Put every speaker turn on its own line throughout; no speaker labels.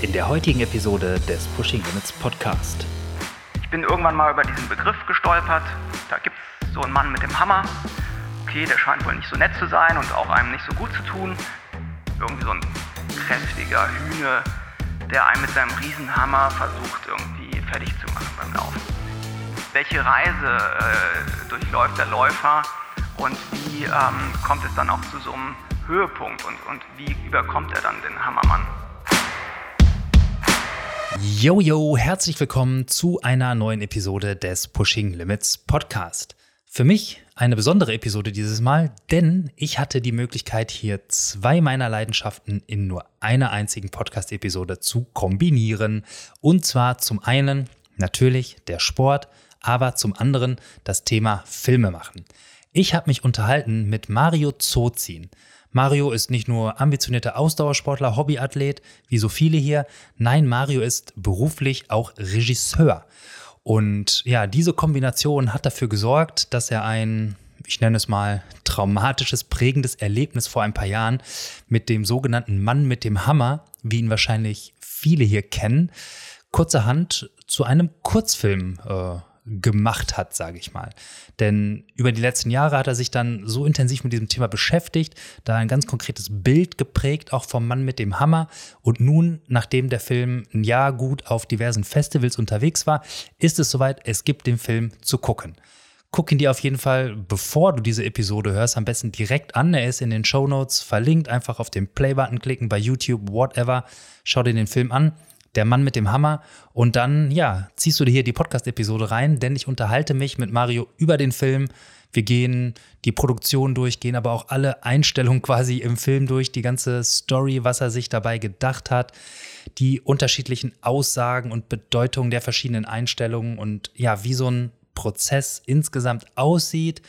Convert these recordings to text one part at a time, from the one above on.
in der heutigen Episode des Pushing Limits Podcast.
Ich bin irgendwann mal über diesen Begriff gestolpert. Da gibt es so einen Mann mit dem Hammer. Okay, der scheint wohl nicht so nett zu sein und auch einem nicht so gut zu tun. Irgendwie so ein kräftiger Hühne, der einen mit seinem Riesenhammer versucht irgendwie fertig zu machen beim Laufen. Welche Reise äh, durchläuft der Läufer und wie ähm, kommt es dann auch zu so einem Höhepunkt und, und wie überkommt er dann den Hammermann?
Yo, herzlich willkommen zu einer neuen Episode des Pushing Limits Podcast. Für mich eine besondere Episode dieses Mal, denn ich hatte die Möglichkeit, hier zwei meiner Leidenschaften in nur einer einzigen Podcast-Episode zu kombinieren. Und zwar zum einen natürlich der Sport, aber zum anderen das Thema Filme machen. Ich habe mich unterhalten mit Mario Zozin. Mario ist nicht nur ambitionierter Ausdauersportler, Hobbyathlet, wie so viele hier. Nein, Mario ist beruflich auch Regisseur. Und ja, diese Kombination hat dafür gesorgt, dass er ein, ich nenne es mal, traumatisches, prägendes Erlebnis vor ein paar Jahren mit dem sogenannten Mann mit dem Hammer, wie ihn wahrscheinlich viele hier kennen, kurzerhand zu einem Kurzfilm äh, gemacht hat, sage ich mal. Denn über die letzten Jahre hat er sich dann so intensiv mit diesem Thema beschäftigt, da ein ganz konkretes Bild geprägt, auch vom Mann mit dem Hammer. Und nun, nachdem der Film ein Jahr gut auf diversen Festivals unterwegs war, ist es soweit, es gibt den Film zu gucken. Guck ihn dir auf jeden Fall, bevor du diese Episode hörst, am besten direkt an. Er ist in den Show Notes verlinkt. Einfach auf den Play-Button klicken bei YouTube, whatever. Schau dir den Film an der Mann mit dem Hammer. Und dann, ja, ziehst du dir hier die Podcast-Episode rein, denn ich unterhalte mich mit Mario über den Film. Wir gehen die Produktion durch, gehen aber auch alle Einstellungen quasi im Film durch, die ganze Story, was er sich dabei gedacht hat, die unterschiedlichen Aussagen und Bedeutungen der verschiedenen Einstellungen und ja, wie so ein Prozess insgesamt aussieht,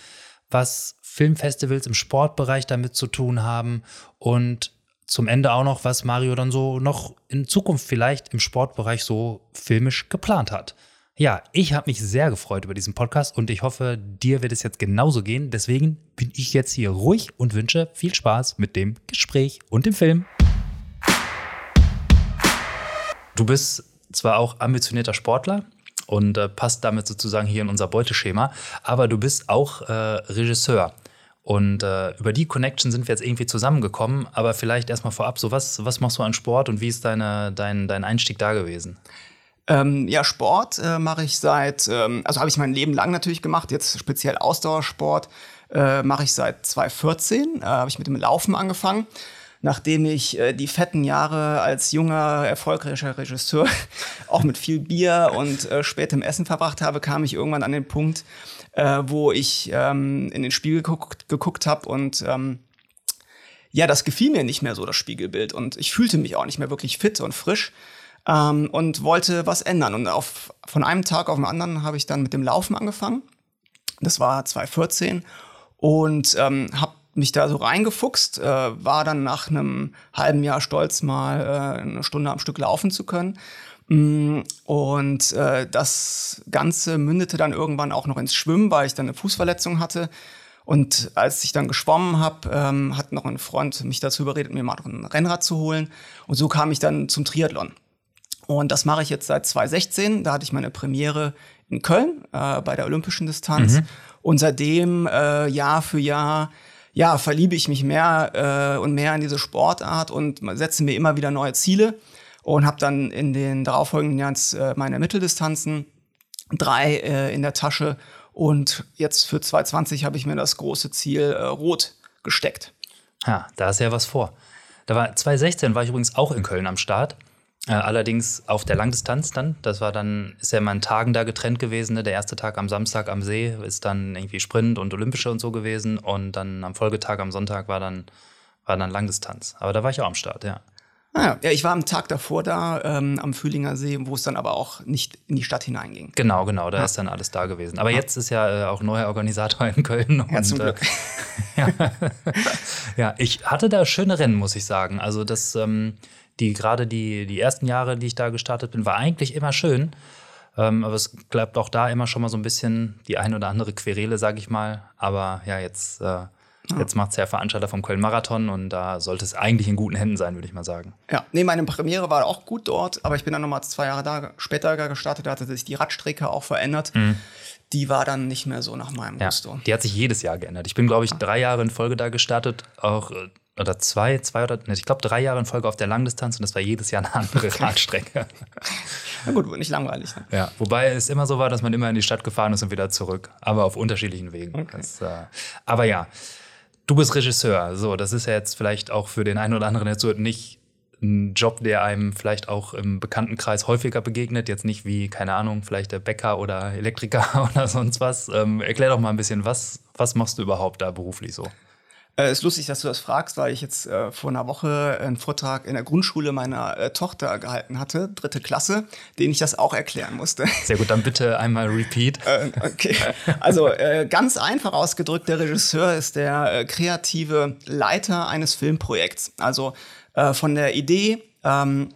was Filmfestivals im Sportbereich damit zu tun haben und zum Ende auch noch, was Mario dann so noch in Zukunft vielleicht im Sportbereich so filmisch geplant hat. Ja, ich habe mich sehr gefreut über diesen Podcast und ich hoffe, dir wird es jetzt genauso gehen. Deswegen bin ich jetzt hier ruhig und wünsche viel Spaß mit dem Gespräch und dem Film. Du bist zwar auch ambitionierter Sportler und äh, passt damit sozusagen hier in unser Beuteschema, aber du bist auch äh, Regisseur. Und äh, über die Connection sind wir jetzt irgendwie zusammengekommen. Aber vielleicht erstmal vorab, so was, was machst du an Sport und wie ist deine, dein, dein Einstieg da gewesen?
Ähm, ja, Sport äh, mache ich seit, ähm, also habe ich mein Leben lang natürlich gemacht, jetzt speziell Ausdauersport äh, mache ich seit 2014, äh, habe ich mit dem Laufen angefangen. Nachdem ich äh, die fetten Jahre als junger, erfolgreicher Regisseur auch mit viel Bier und äh, spätem Essen verbracht habe, kam ich irgendwann an den Punkt, äh, wo ich ähm, in den Spiegel geguckt, geguckt habe und ähm, ja, das gefiel mir nicht mehr so, das Spiegelbild. Und ich fühlte mich auch nicht mehr wirklich fit und frisch ähm, und wollte was ändern. Und auf, von einem Tag auf den anderen habe ich dann mit dem Laufen angefangen. Das war 2014 und ähm, habe mich da so reingefuchst, äh, war dann nach einem halben Jahr stolz, mal äh, eine Stunde am Stück laufen zu können und äh, das Ganze mündete dann irgendwann auch noch ins Schwimmen, weil ich dann eine Fußverletzung hatte. Und als ich dann geschwommen habe, ähm, hat noch ein Freund mich dazu überredet, mir mal noch ein Rennrad zu holen. Und so kam ich dann zum Triathlon. Und das mache ich jetzt seit 2016. Da hatte ich meine Premiere in Köln äh, bei der olympischen Distanz. Mhm. Und seitdem äh, Jahr für Jahr ja, verliebe ich mich mehr äh, und mehr in diese Sportart und setze mir immer wieder neue Ziele und habe dann in den darauffolgenden Jahren äh, meine Mitteldistanzen, drei äh, in der Tasche und jetzt für 2020 habe ich mir das große Ziel äh, Rot gesteckt.
Ja, da ist ja was vor. Da war 2016 war ich übrigens auch in Köln am Start. Äh, allerdings auf der Langdistanz dann. Das war dann, ist ja mal in Tagen da getrennt gewesen. Ne? Der erste Tag am Samstag am See ist dann irgendwie Sprint und Olympische und so gewesen. Und dann am Folgetag am Sonntag war dann, war dann Langdistanz. Aber da war ich auch am Start, ja.
Ah, ja, ich war am Tag davor da ähm, am Fühlinger See, wo es dann aber auch nicht in die Stadt hineinging.
Genau, genau, da ja. ist dann alles da gewesen. Aber ja. jetzt ist ja äh, auch neuer Organisator in Köln.
Ja, und, zum Glück.
Äh, ja. ja, ich hatte da schöne Rennen, muss ich sagen. Also das, ähm, die gerade die, die ersten Jahre, die ich da gestartet bin, war eigentlich immer schön. Ähm, aber es bleibt auch da immer schon mal so ein bisschen die ein oder andere Querele, sag ich mal. Aber ja, jetzt äh, Jetzt macht es ja Veranstalter vom Köln-Marathon und da sollte es eigentlich in guten Händen sein, würde ich mal sagen.
Ja, nee, meine Premiere war auch gut dort, aber ich bin dann nochmal zwei Jahre da, später gestartet, da hatte sich die Radstrecke auch verändert. Mhm. Die war dann nicht mehr so nach meinem
ja,
Gusto.
Die hat sich jedes Jahr geändert. Ich bin, glaube ich, drei Jahre in Folge da gestartet, auch äh, oder zwei, zwei oder ich glaube drei Jahre in Folge auf der Langdistanz und das war jedes Jahr eine andere Radstrecke.
Na gut, nicht langweilig. Ne?
Ja, wobei es immer so war, dass man immer in die Stadt gefahren ist und wieder zurück, aber auf unterschiedlichen Wegen. Okay. Das, äh, aber ja, du bist Regisseur, so das ist ja jetzt vielleicht auch für den einen oder anderen jetzt so nicht ein Job, der einem vielleicht auch im Bekanntenkreis häufiger begegnet, jetzt nicht wie, keine Ahnung, vielleicht der Bäcker oder Elektriker oder sonst was. Ähm, erklär doch mal ein bisschen, was, was machst du überhaupt da beruflich so?
Äh, ist lustig, dass du das fragst, weil ich jetzt äh, vor einer Woche einen Vortrag in der Grundschule meiner äh, Tochter gehalten hatte, dritte Klasse, den ich das auch erklären musste.
Sehr gut, dann bitte einmal repeat.
äh, okay. Also äh, ganz einfach ausgedrückt, der Regisseur ist der äh, kreative Leiter eines Filmprojekts. Also von der Idee ähm,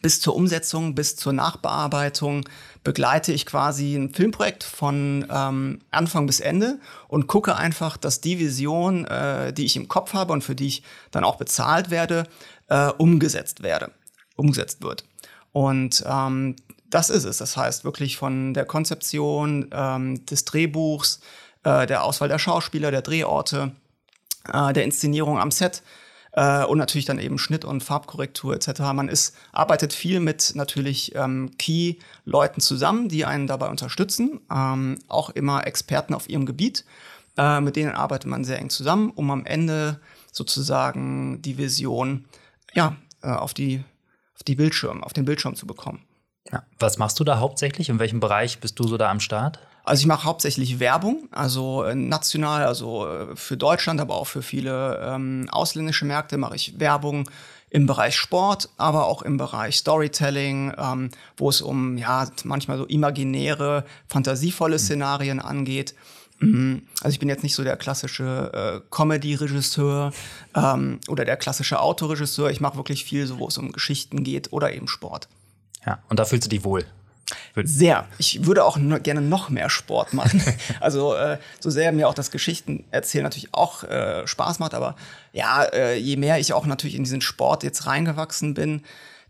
bis zur Umsetzung, bis zur Nachbearbeitung begleite ich quasi ein Filmprojekt von ähm, Anfang bis Ende und gucke einfach, dass die Vision, äh, die ich im Kopf habe und für die ich dann auch bezahlt werde, äh, umgesetzt werde, umgesetzt wird. Und ähm, das ist es. Das heißt wirklich von der Konzeption ähm, des Drehbuchs, äh, der Auswahl der Schauspieler, der Drehorte, äh, der Inszenierung am Set äh, und natürlich dann eben Schnitt und Farbkorrektur etc. Man ist, arbeitet viel mit natürlich ähm, Key-Leuten zusammen, die einen dabei unterstützen, ähm, auch immer Experten auf ihrem Gebiet. Äh, mit denen arbeitet man sehr eng zusammen, um am Ende sozusagen die Vision ja, äh, auf, die, auf die Bildschirm, auf den Bildschirm zu bekommen.
Ja. Was machst du da hauptsächlich? In welchem Bereich bist du so da am Start?
Also ich mache hauptsächlich Werbung, also äh, national, also äh, für Deutschland, aber auch für viele ähm, ausländische Märkte mache ich Werbung im Bereich Sport, aber auch im Bereich Storytelling, ähm, wo es um ja manchmal so imaginäre, fantasievolle mhm. Szenarien angeht. Mhm. Also ich bin jetzt nicht so der klassische äh, Comedy-Regisseur ähm, oder der klassische Autoregisseur. Ich mache wirklich viel, so wo es um Geschichten geht oder eben Sport.
Ja, und da fühlst du dich wohl.
Sehr. Ich würde auch no gerne noch mehr Sport machen. also äh, so sehr mir auch das Geschichten erzählen natürlich auch äh, Spaß macht, aber ja, äh, je mehr ich auch natürlich in diesen Sport jetzt reingewachsen bin,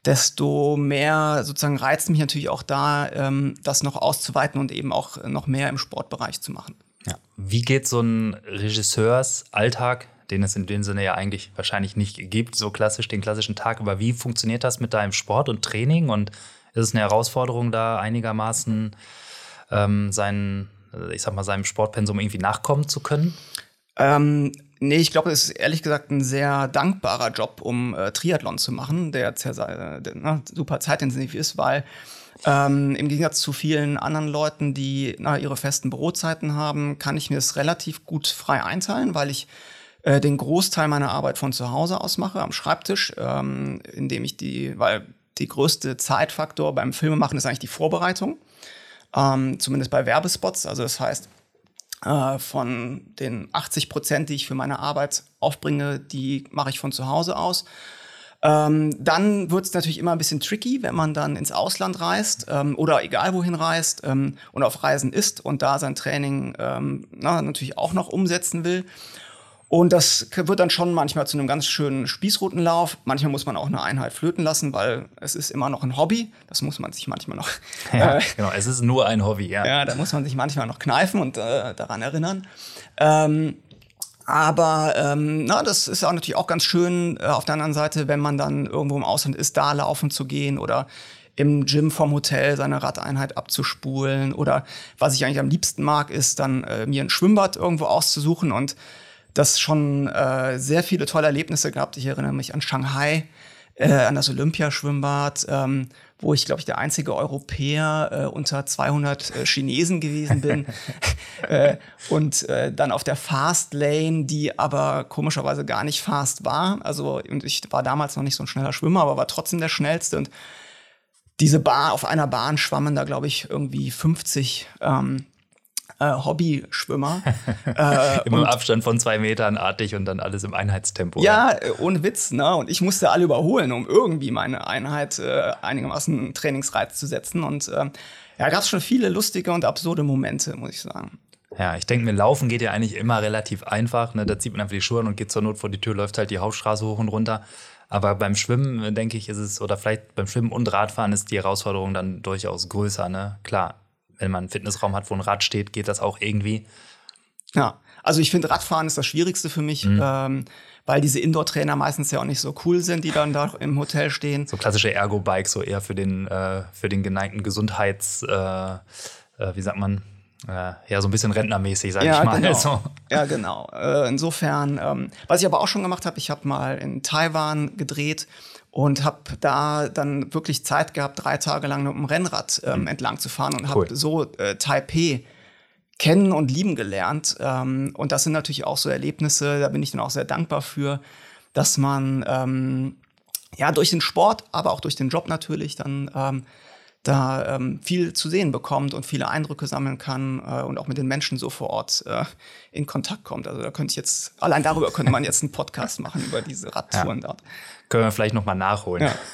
desto mehr sozusagen reizt mich natürlich auch da, ähm, das noch auszuweiten und eben auch noch mehr im Sportbereich zu machen.
Ja. Wie geht so ein Regisseursalltag, den es in dem Sinne ja eigentlich wahrscheinlich nicht gibt, so klassisch den klassischen Tag, aber wie funktioniert das mit deinem Sport und Training und ist es eine Herausforderung, da einigermaßen ähm, seinen, äh, ich sag mal, seinem Sportpensum irgendwie nachkommen zu können?
Ähm, nee, ich glaube, es ist ehrlich gesagt ein sehr dankbarer Job, um äh, Triathlon zu machen, der, der, der na, super zeitintensiv ist, weil ähm, Im Gegensatz zu vielen anderen Leuten, die na, ihre festen Bürozeiten haben, kann ich mir es relativ gut frei einteilen, weil ich äh, den Großteil meiner Arbeit von zu Hause aus mache, am Schreibtisch, ähm, indem ich die, weil die größte Zeitfaktor beim Filmemachen ist eigentlich die Vorbereitung. Ähm, zumindest bei Werbespots. Also das heißt, äh, von den 80 Prozent, die ich für meine Arbeit aufbringe, die mache ich von zu Hause aus. Ähm, dann wird es natürlich immer ein bisschen tricky, wenn man dann ins Ausland reist ähm, oder egal wohin reist ähm, und auf Reisen ist und da sein Training ähm, na, natürlich auch noch umsetzen will. Und das wird dann schon manchmal zu einem ganz schönen Spießrutenlauf. Manchmal muss man auch eine Einheit flöten lassen, weil es ist immer noch ein Hobby. Das muss man sich manchmal noch.
Ja, äh, genau, es ist nur ein Hobby, ja.
Ja, da muss man sich manchmal noch kneifen und äh, daran erinnern. Ähm, aber ähm, na, das ist auch natürlich auch ganz schön äh, auf der anderen Seite, wenn man dann irgendwo im Ausland ist, da laufen zu gehen oder im Gym vom Hotel seine Radeinheit abzuspulen oder was ich eigentlich am liebsten mag, ist dann äh, mir ein Schwimmbad irgendwo auszusuchen und das schon äh, sehr viele tolle Erlebnisse gehabt. Ich erinnere mich an Shanghai, äh, an das Olympiaschwimmbad, ähm, wo ich, glaube ich, der einzige Europäer äh, unter 200 äh, Chinesen gewesen bin. äh, und äh, dann auf der Fast Lane, die aber komischerweise gar nicht fast war. Also und ich war damals noch nicht so ein schneller Schwimmer, aber war trotzdem der schnellste. Und diese Bar, auf einer Bahn schwammen da, glaube ich, irgendwie 50 ähm, äh, Hobbyschwimmer.
äh, Im Abstand von zwei Metern artig und dann alles im Einheitstempo.
Ja, äh, ohne Witz. Ne? Und ich musste alle überholen, um irgendwie meine Einheit äh, einigermaßen Trainingsreiz zu setzen. Und äh, ja, gab es schon viele lustige und absurde Momente, muss ich sagen.
Ja, ich denke mir, Laufen geht ja eigentlich immer relativ einfach. Ne? Da zieht man einfach die Schuhe an und geht zur Not vor die Tür, läuft halt die Hauptstraße hoch und runter. Aber beim Schwimmen, denke ich, ist es, oder vielleicht beim Schwimmen und Radfahren ist die Herausforderung dann durchaus größer. Ne? Klar, wenn man einen Fitnessraum hat, wo ein Rad steht, geht das auch irgendwie.
Ja, also ich finde Radfahren ist das Schwierigste für mich, mhm. ähm, weil diese Indoor-Trainer meistens ja auch nicht so cool sind, die dann da im Hotel stehen.
So klassische Ergo-Bikes, so eher für den, äh, für den geneigten Gesundheits, äh, äh, wie sagt man, äh, ja, so ein bisschen rentnermäßig, sag
ja,
ich mal.
Genau.
Also.
Ja, genau. Äh, insofern, ähm, was ich aber auch schon gemacht habe, ich habe mal in Taiwan gedreht und habe da dann wirklich Zeit gehabt, drei Tage lang mit dem Rennrad ähm, mhm. entlang zu fahren und cool. habe so äh, Taipei kennen und lieben gelernt. Ähm, und das sind natürlich auch so Erlebnisse, da bin ich dann auch sehr dankbar für, dass man ähm, ja durch den Sport, aber auch durch den Job natürlich dann ähm, da ähm, viel zu sehen bekommt und viele Eindrücke sammeln kann äh, und auch mit den Menschen so vor Ort äh, in Kontakt kommt. Also da könnte ich jetzt, allein darüber könnte man jetzt einen Podcast machen, über diese Radtouren ja. dort.
Können wir vielleicht nochmal nachholen. Ja.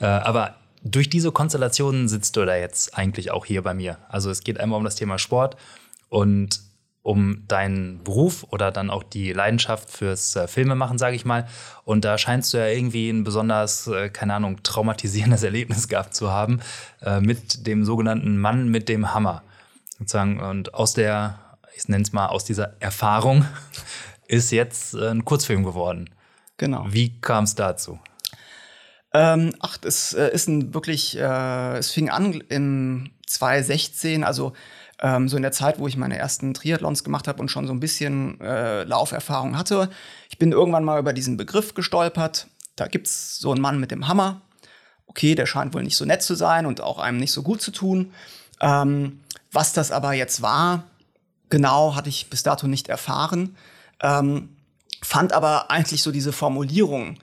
Äh, aber durch diese Konstellationen sitzt du da jetzt eigentlich auch hier bei mir. Also es geht einmal um das Thema Sport und um deinen Beruf oder dann auch die Leidenschaft fürs äh, Filmemachen, sage ich mal. Und da scheinst du ja irgendwie ein besonders, äh, keine Ahnung, traumatisierendes Erlebnis gehabt zu haben äh, mit dem sogenannten Mann mit dem Hammer. Sozusagen. Und aus der, ich nenne es mal, aus dieser Erfahrung ist jetzt äh, ein Kurzfilm geworden.
Genau.
Wie kam es dazu?
Ähm, ach, es äh, ist ein wirklich, äh, es fing an in 2016, also ähm, so in der Zeit, wo ich meine ersten Triathlons gemacht habe und schon so ein bisschen äh, Lauferfahrung hatte. Ich bin irgendwann mal über diesen Begriff gestolpert. Da gibt es so einen Mann mit dem Hammer. Okay, der scheint wohl nicht so nett zu sein und auch einem nicht so gut zu tun. Ähm, was das aber jetzt war, genau hatte ich bis dato nicht erfahren. Ähm, fand aber eigentlich so diese Formulierung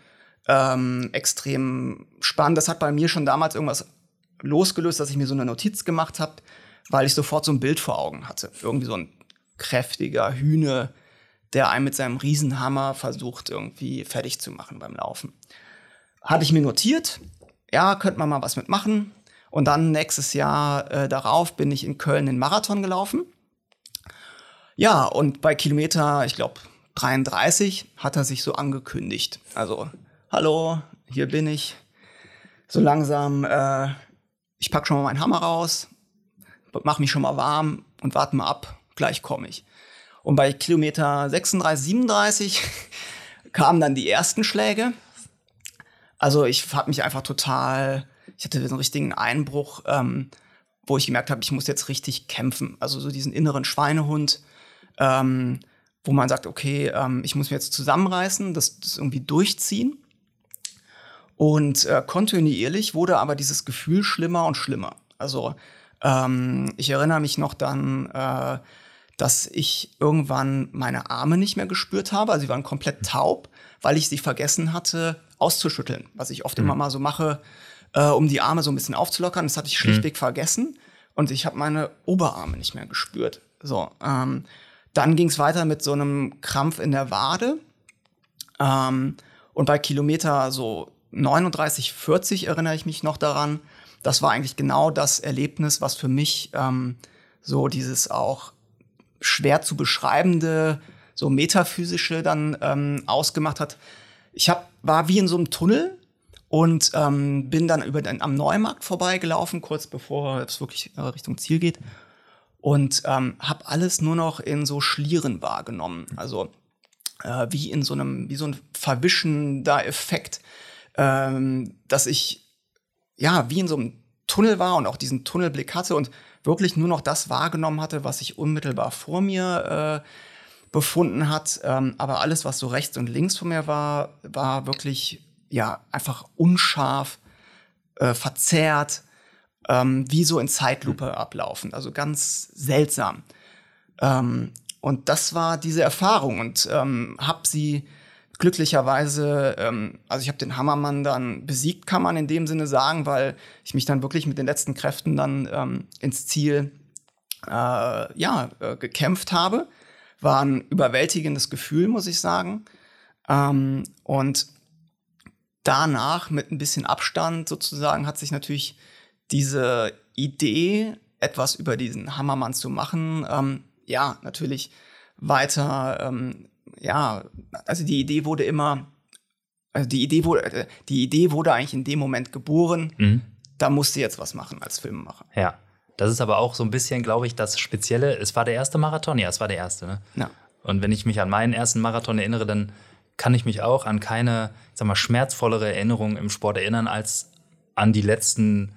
ähm, extrem spannend. Das hat bei mir schon damals irgendwas losgelöst, dass ich mir so eine Notiz gemacht habe weil ich sofort so ein Bild vor Augen hatte. Irgendwie so ein kräftiger Hühne, der einen mit seinem Riesenhammer versucht, irgendwie fertig zu machen beim Laufen. Hatte ich mir notiert, ja, könnte man mal was mitmachen. Und dann nächstes Jahr äh, darauf bin ich in Köln den Marathon gelaufen. Ja, und bei Kilometer, ich glaube, 33 hat er sich so angekündigt. Also, hallo, hier bin ich. So langsam, äh, ich pack schon mal meinen Hammer raus, mach mich schon mal warm und warte mal ab, gleich komme ich. Und bei Kilometer 36, 37 kamen dann die ersten Schläge. Also ich habe mich einfach total, ich hatte so einen richtigen Einbruch, ähm, wo ich gemerkt habe, ich muss jetzt richtig kämpfen. Also so diesen inneren Schweinehund, ähm, wo man sagt, okay, ähm, ich muss mich jetzt zusammenreißen, das, das irgendwie durchziehen. Und äh, kontinuierlich wurde aber dieses Gefühl schlimmer und schlimmer. Also ähm, ich erinnere mich noch dann, äh, dass ich irgendwann meine Arme nicht mehr gespürt habe. Also sie waren komplett taub, weil ich sie vergessen hatte auszuschütteln, was ich oft mhm. immer mal so mache, äh, um die Arme so ein bisschen aufzulockern. Das hatte ich schlichtweg mhm. vergessen und ich habe meine Oberarme nicht mehr gespürt. So, ähm, dann ging es weiter mit so einem Krampf in der Wade. Ähm, und bei Kilometer so 39, 40 erinnere ich mich noch daran, das war eigentlich genau das Erlebnis, was für mich ähm, so dieses auch schwer zu beschreibende, so metaphysische dann ähm, ausgemacht hat. Ich hab, war wie in so einem Tunnel und ähm, bin dann über den, am Neumarkt vorbeigelaufen, kurz bevor es wirklich äh, Richtung Ziel geht. Und ähm, habe alles nur noch in so Schlieren wahrgenommen. Also äh, wie in so einem, wie so ein verwischender Effekt, ähm, dass ich ja, wie in so einem Tunnel war und auch diesen Tunnelblick hatte und wirklich nur noch das wahrgenommen hatte, was sich unmittelbar vor mir äh, befunden hat. Ähm, aber alles, was so rechts und links von mir war, war wirklich ja einfach unscharf, äh, verzerrt, ähm, wie so in Zeitlupe ablaufen. Also ganz seltsam. Ähm, und das war diese Erfahrung und ähm, habe sie glücklicherweise, ähm, also ich habe den Hammermann dann besiegt, kann man in dem Sinne sagen, weil ich mich dann wirklich mit den letzten Kräften dann ähm, ins Ziel äh, ja, äh, gekämpft habe. War ein überwältigendes Gefühl, muss ich sagen. Ähm, und danach, mit ein bisschen Abstand sozusagen, hat sich natürlich diese Idee, etwas über diesen Hammermann zu machen, ähm, ja, natürlich weiter ähm, ja, also die Idee wurde immer also die Idee wurde, äh, die Idee wurde eigentlich in dem Moment geboren.
Mhm.
Da musste jetzt was machen als Filmemacher.
Ja. Das ist aber auch so ein bisschen, glaube ich, das Spezielle. Es war der erste Marathon? Ja, es war der erste, ne?
Ja.
Und wenn ich mich an meinen ersten Marathon erinnere, dann kann ich mich auch an keine, ich sag mal, schmerzvollere Erinnerung im Sport erinnern, als an die letzten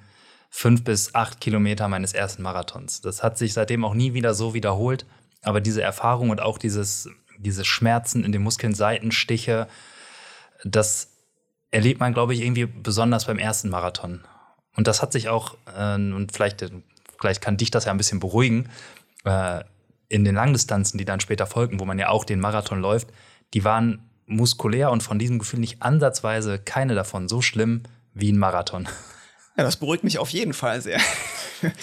fünf bis acht Kilometer meines ersten Marathons. Das hat sich seitdem auch nie wieder so wiederholt. Aber diese Erfahrung und auch dieses, diese Schmerzen in den Muskeln, Seitenstiche, das erlebt man, glaube ich, irgendwie besonders beim ersten Marathon. Und das hat sich auch, äh, und vielleicht, vielleicht kann dich das ja ein bisschen beruhigen, äh, in den Langdistanzen, die dann später folgten, wo man ja auch den Marathon läuft, die waren muskulär und von diesem Gefühl nicht ansatzweise keine davon so schlimm wie ein Marathon.
Ja, das beruhigt mich auf jeden Fall sehr.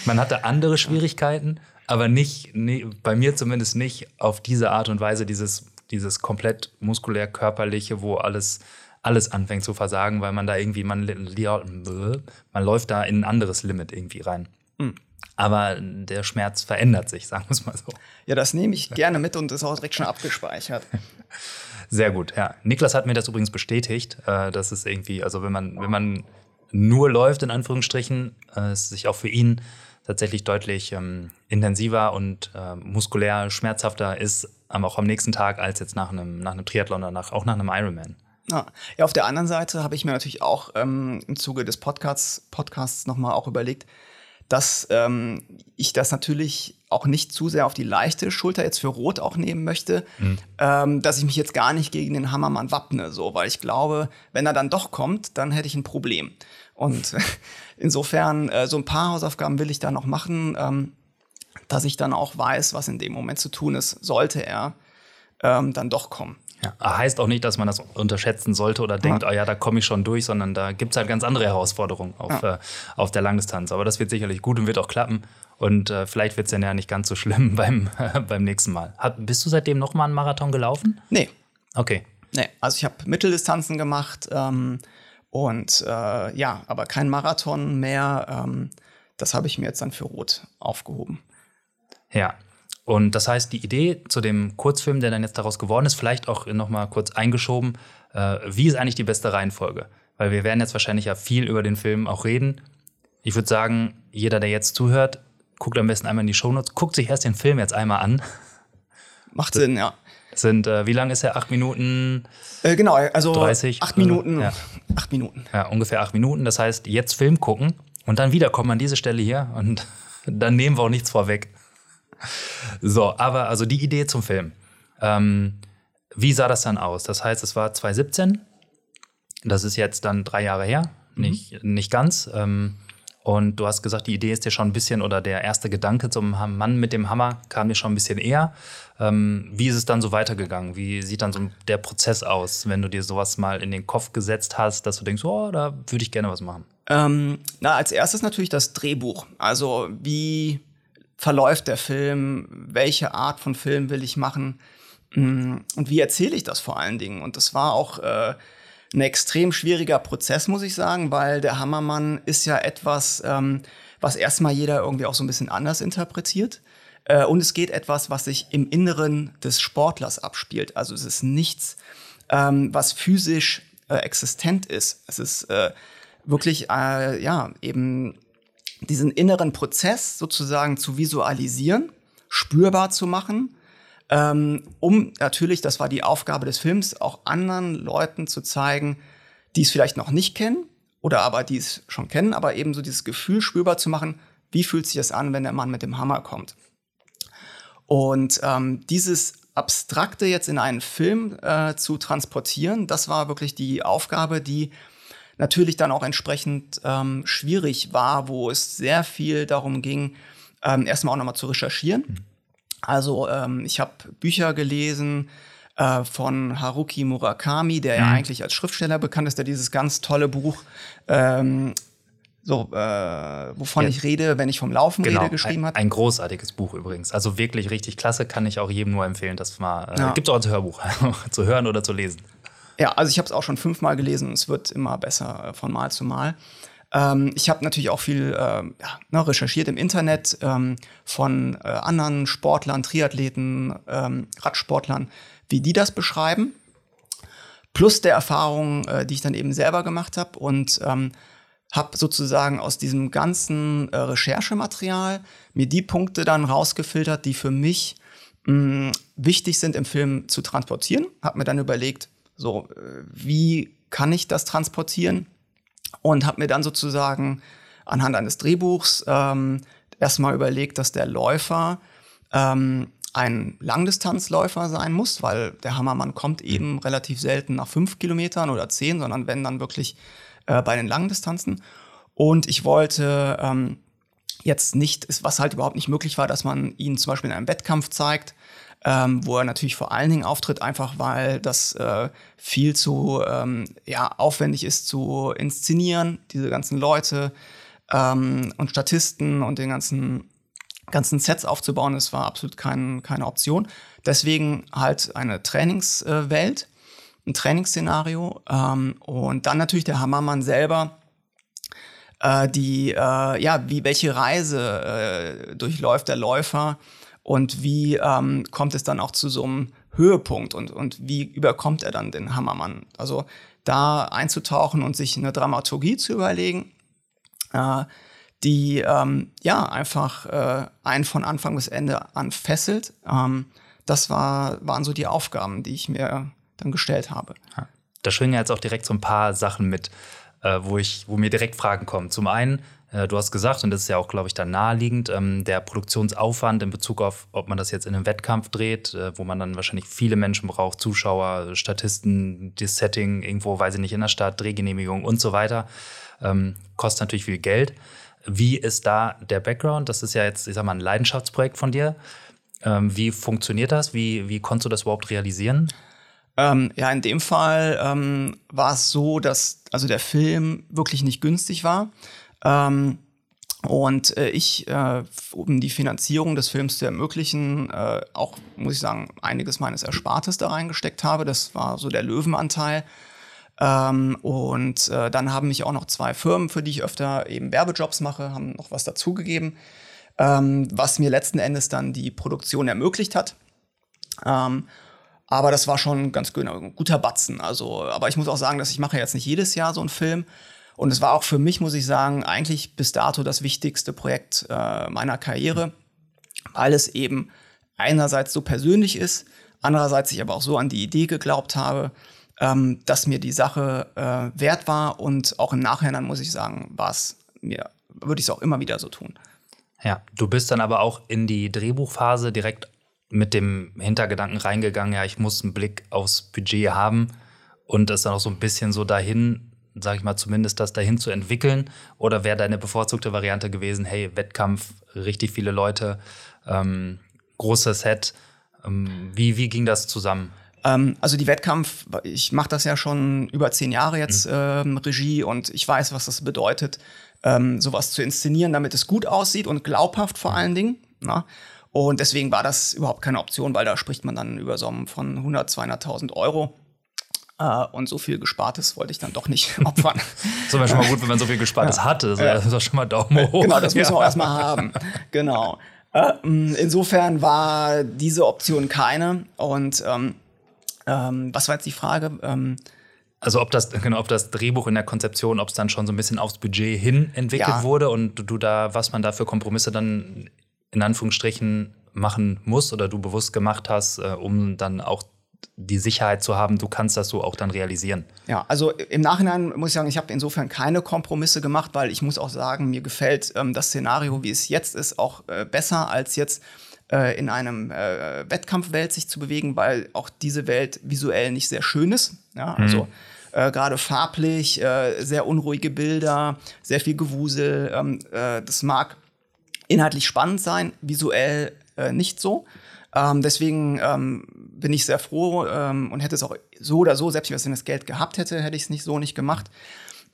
Man hatte andere Schwierigkeiten, aber nicht, nee, bei mir zumindest nicht auf diese Art und Weise, dieses, dieses komplett muskulär körperliche, wo alles, alles anfängt zu versagen, weil man da irgendwie, man, man läuft da in ein anderes Limit irgendwie rein.
Mhm.
Aber der Schmerz verändert sich, sagen wir es mal so.
Ja, das nehme ich gerne mit und ist auch direkt schon abgespeichert.
Sehr gut, ja. Niklas hat mir das übrigens bestätigt, äh, dass es irgendwie, also wenn man, wenn man nur läuft, in Anführungsstrichen, äh, es sich auch für ihn tatsächlich deutlich ähm, intensiver und äh, muskulär schmerzhafter ist, aber auch am nächsten Tag als jetzt nach einem, nach einem Triathlon oder nach, auch nach einem Ironman.
Ja. ja, auf der anderen Seite habe ich mir natürlich auch ähm, im Zuge des Podcasts, Podcasts nochmal auch überlegt, dass ähm, ich das natürlich auch nicht zu sehr auf die leichte Schulter jetzt für Rot auch nehmen möchte, mhm. ähm, dass ich mich jetzt gar nicht gegen den Hammermann wappne, so, weil ich glaube, wenn er dann doch kommt, dann hätte ich ein Problem. Und insofern, äh, so ein paar Hausaufgaben will ich da noch machen, ähm, dass ich dann auch weiß, was in dem Moment zu tun ist, sollte er ähm, dann doch kommen.
Ja, heißt auch nicht, dass man das unterschätzen sollte oder denkt, ja. oh ja, da komme ich schon durch, sondern da gibt es halt ganz andere Herausforderungen auf, ja. äh, auf der Langdistanz. Aber das wird sicherlich gut und wird auch klappen. Und äh, vielleicht wird es dann ja nicht ganz so schlimm beim, äh, beim nächsten Mal. Hat, bist du seitdem noch mal einen Marathon gelaufen?
Nee.
Okay.
Nee, also ich habe Mitteldistanzen gemacht ähm, und äh, ja, aber kein Marathon mehr. Ähm, das habe ich mir jetzt dann für Rot aufgehoben.
Ja, und das heißt, die Idee zu dem Kurzfilm, der dann jetzt daraus geworden ist, vielleicht auch noch mal kurz eingeschoben, äh, wie ist eigentlich die beste Reihenfolge? Weil wir werden jetzt wahrscheinlich ja viel über den Film auch reden. Ich würde sagen, jeder, der jetzt zuhört, guckt am besten einmal in die Shownotes, guckt sich erst den Film jetzt einmal an.
Macht Sinn, ja.
Sind, äh, wie lang ist er? Acht Minuten?
Äh, genau, also
30,
acht Minuten. Ja. Acht Minuten.
Ja, ungefähr acht Minuten. Das heißt, jetzt Film gucken und dann wiederkommen an diese Stelle hier und dann nehmen wir auch nichts vorweg. So, aber also die Idee zum Film. Ähm, wie sah das dann aus? Das heißt, es war 2017. Das ist jetzt dann drei Jahre her, mhm. nicht, nicht ganz. Ähm, und du hast gesagt, die Idee ist dir schon ein bisschen oder der erste Gedanke zum Mann mit dem Hammer kam dir schon ein bisschen eher. Ähm, wie ist es dann so weitergegangen? Wie sieht dann so der Prozess aus, wenn du dir sowas mal in den Kopf gesetzt hast, dass du denkst, oh, da würde ich gerne was machen?
Ähm, na, als erstes natürlich das Drehbuch. Also wie verläuft der Film, welche Art von Film will ich machen mm, und wie erzähle ich das vor allen Dingen. Und das war auch äh, ein extrem schwieriger Prozess, muss ich sagen, weil der Hammermann ist ja etwas, ähm, was erstmal jeder irgendwie auch so ein bisschen anders interpretiert. Äh, und es geht etwas, was sich im Inneren des Sportlers abspielt. Also es ist nichts, ähm, was physisch äh, existent ist. Es ist äh, wirklich, äh, ja, eben diesen inneren Prozess sozusagen zu visualisieren, spürbar zu machen, ähm, um natürlich, das war die Aufgabe des Films, auch anderen Leuten zu zeigen, die es vielleicht noch nicht kennen oder aber die es schon kennen, aber eben so dieses Gefühl spürbar zu machen, wie fühlt sich das an, wenn der Mann mit dem Hammer kommt. Und ähm, dieses Abstrakte jetzt in einen Film äh, zu transportieren, das war wirklich die Aufgabe, die natürlich dann auch entsprechend ähm, schwierig war, wo es sehr viel darum ging, ähm, erstmal auch nochmal zu recherchieren. Also ähm, ich habe Bücher gelesen äh, von Haruki Murakami, der mhm. ja eigentlich als Schriftsteller bekannt ist, der dieses ganz tolle Buch ähm, so, äh, wovon ja. ich rede, wenn ich vom Laufen genau. rede, geschrieben hat.
Ein, ein, großartiges Buch übrigens. Also wirklich richtig klasse, kann ich auch jedem nur empfehlen, das mal. Äh, ja. Gibt es auch als Hörbuch zu hören oder zu lesen.
Ja, also ich habe es auch schon fünfmal gelesen und es wird immer besser äh, von Mal zu Mal. Ähm, ich habe natürlich auch viel äh, ja, ne, recherchiert im Internet ähm, von äh, anderen Sportlern, Triathleten, ähm, Radsportlern, wie die das beschreiben. plus der Erfahrung, äh, die ich dann eben selber gemacht habe und ähm, habe sozusagen aus diesem ganzen äh, Recherchematerial mir die Punkte dann rausgefiltert, die für mich mh, wichtig sind im Film zu transportieren. Habe mir dann überlegt, so äh, wie kann ich das transportieren und habe mir dann sozusagen anhand eines Drehbuchs ähm, erstmal überlegt, dass der Läufer ähm, ein Langdistanzläufer sein muss, weil der Hammermann kommt eben relativ selten nach fünf Kilometern oder zehn, sondern wenn dann wirklich äh, bei den langen Distanzen. Und ich wollte ähm, jetzt nicht, was halt überhaupt nicht möglich war, dass man ihn zum Beispiel in einem Wettkampf zeigt, ähm, wo er natürlich vor allen Dingen auftritt, einfach weil das äh, viel zu ähm, ja, aufwendig ist zu inszenieren, diese ganzen Leute ähm, und Statisten und den ganzen ganzen Sets aufzubauen, das war absolut kein, keine Option. Deswegen halt eine Trainingswelt, ein Trainingsszenario ähm, und dann natürlich der Hammermann selber, äh, die, äh, ja, wie welche Reise äh, durchläuft der Läufer und wie ähm, kommt es dann auch zu so einem Höhepunkt und, und wie überkommt er dann den Hammermann? Also da einzutauchen und sich eine Dramaturgie zu überlegen, äh, die ähm, ja einfach äh, einen von Anfang bis Ende an fesselt. Ähm, das war, waren so die Aufgaben, die ich mir dann gestellt habe.
Da schwingen jetzt auch direkt so ein paar Sachen mit, äh, wo, ich, wo mir direkt Fragen kommen. Zum einen, du hast gesagt, und das ist ja auch, glaube ich, dann naheliegend, ähm, der Produktionsaufwand in Bezug auf, ob man das jetzt in einem Wettkampf dreht, äh, wo man dann wahrscheinlich viele Menschen braucht, Zuschauer, Statisten, das Setting irgendwo, weiß ich nicht, in der Stadt, Drehgenehmigung und so weiter, ähm, kostet natürlich viel Geld. Wie ist da der Background? Das ist ja jetzt, ich sag mal, ein Leidenschaftsprojekt von dir. Ähm, wie funktioniert das? Wie, wie konntest du das überhaupt realisieren?
Ähm, ja, in dem Fall ähm, war es so, dass also der Film wirklich nicht günstig war. Ähm, und äh, ich, äh, um die Finanzierung des Films zu ermöglichen, äh, auch, muss ich sagen, einiges meines Erspartes da reingesteckt habe. Das war so der Löwenanteil. Ähm, und äh, dann haben mich auch noch zwei Firmen, für die ich öfter eben Werbejobs mache, haben noch was dazugegeben, ähm, was mir letzten Endes dann die Produktion ermöglicht hat. Ähm, aber das war schon ganz guter Batzen. Also, aber ich muss auch sagen, dass ich mache jetzt nicht jedes Jahr so einen Film. Und es war auch für mich, muss ich sagen, eigentlich bis dato das wichtigste Projekt äh, meiner Karriere, weil es eben einerseits so persönlich ist, andererseits ich aber auch so an die Idee geglaubt habe, ähm, dass mir die Sache äh, wert war und auch im Nachhinein muss ich sagen, war es mir, würde ich es auch immer wieder so tun.
Ja, du bist dann aber auch in die Drehbuchphase direkt mit dem Hintergedanken reingegangen, ja, ich muss einen Blick aufs Budget haben und es dann auch so ein bisschen so dahin, sag ich mal, zumindest das dahin zu entwickeln? Oder wäre deine bevorzugte Variante gewesen, hey, Wettkampf, richtig viele Leute, ähm, großes Set, ähm, wie, wie ging das zusammen?
Ähm, also die Wettkampf, ich mache das ja schon über zehn Jahre jetzt mhm. ähm, Regie und ich weiß, was das bedeutet, ähm, sowas zu inszenieren, damit es gut aussieht und glaubhaft vor allen Dingen. Na? Und deswegen war das überhaupt keine Option, weil da spricht man dann über Summen von 100, 200.000 Euro. Uh, und so viel Gespartes wollte ich dann doch nicht opfern.
das ist schon mal gut, wenn man so viel Gespartes ja. hatte. Das ist doch schon mal Daumen hoch.
Genau, das müssen wir auch erstmal haben. Genau. Uh, insofern war diese Option keine. Und ähm, ähm, was war jetzt die Frage? Ähm,
also ob das, genau, ob das Drehbuch in der Konzeption, ob es dann schon so ein bisschen aufs Budget hin entwickelt ja. wurde und du da, was man da für Kompromisse dann in Anführungsstrichen machen muss oder du bewusst gemacht hast, äh, um dann auch die Sicherheit zu haben, du kannst das so auch dann realisieren.
Ja, also im Nachhinein muss ich sagen, ich habe insofern keine Kompromisse gemacht, weil ich muss auch sagen, mir gefällt ähm, das Szenario, wie es jetzt ist, auch äh, besser als jetzt äh, in einem äh, Wettkampfwelt sich zu bewegen, weil auch diese Welt visuell nicht sehr schön ist. Ja, mhm. also äh, gerade farblich, äh, sehr unruhige Bilder, sehr viel Gewusel. Ähm, äh, das mag inhaltlich spannend sein, visuell äh, nicht so. Ähm, deswegen ähm, bin ich sehr froh ähm, und hätte es auch so oder so, selbst wenn ich das Geld gehabt hätte, hätte ich es nicht so nicht gemacht.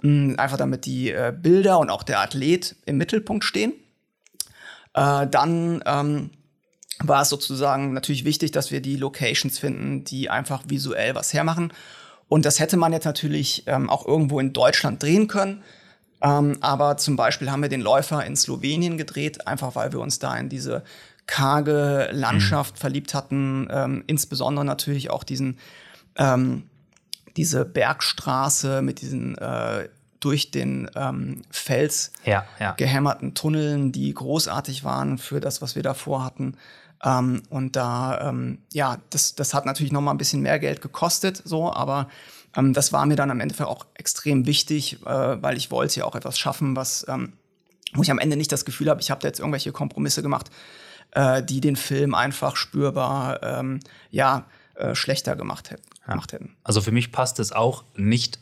Ähm, einfach damit die äh, Bilder und auch der Athlet im Mittelpunkt stehen. Äh, dann ähm, war es sozusagen natürlich wichtig, dass wir die Locations finden, die einfach visuell was hermachen. Und das hätte man jetzt natürlich ähm, auch irgendwo in Deutschland drehen können. Ähm, aber zum Beispiel haben wir den Läufer in Slowenien gedreht, einfach weil wir uns da in diese karge Landschaft mhm. verliebt hatten. Ähm, insbesondere natürlich auch diesen, ähm, diese Bergstraße mit diesen äh, durch den ähm, Fels
ja, ja.
gehämmerten Tunneln, die großartig waren für das, was wir davor hatten. Ähm, und da, ähm, ja, das, das hat natürlich noch mal ein bisschen mehr Geld gekostet, so, aber ähm, das war mir dann am Ende auch extrem wichtig, äh, weil ich wollte ja auch etwas schaffen, was, ähm, wo ich am Ende nicht das Gefühl habe, ich habe da jetzt irgendwelche Kompromisse gemacht, äh, die den Film einfach spürbar, ähm, ja, äh, schlechter gemacht, hätten, ja. gemacht hätten.
Also für mich passt es auch nicht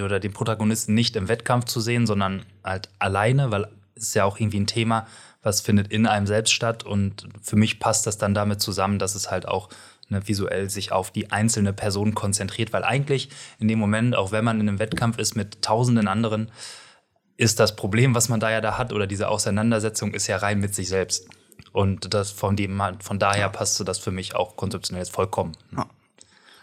oder den Protagonisten nicht im Wettkampf zu sehen, sondern halt alleine, weil es ist ja auch irgendwie ein Thema, was findet in einem selbst statt. Und für mich passt das dann damit zusammen, dass es halt auch ne, visuell sich auf die einzelne Person konzentriert, weil eigentlich in dem Moment, auch wenn man in einem Wettkampf ist mit tausenden anderen, ist das Problem, was man da ja da hat, oder diese Auseinandersetzung, ist ja rein mit sich selbst. Und das von dem von daher passte das für mich auch konzeptionell vollkommen. Ja.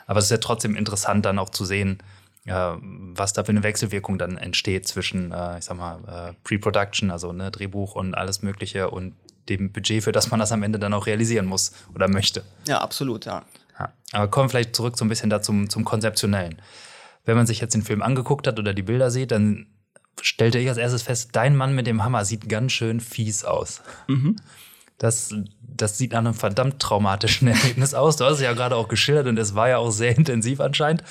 Aber es ist ja trotzdem interessant, dann auch zu sehen, äh, was da für eine Wechselwirkung dann entsteht zwischen, äh, ich sag mal, äh, Pre-Production, also ne, Drehbuch und alles Mögliche und dem Budget, für das man das am Ende dann auch realisieren muss oder möchte.
Ja, absolut, ja.
ja. Aber kommen wir vielleicht zurück so ein bisschen da zum, zum Konzeptionellen. Wenn man sich jetzt den Film angeguckt hat oder die Bilder sieht, dann stellte ich als erstes fest, dein Mann mit dem Hammer sieht ganz schön fies aus. Mhm. Das, das sieht nach einem verdammt traumatischen Erlebnis aus. Du hast es ja gerade auch geschildert und es war ja auch sehr intensiv anscheinend.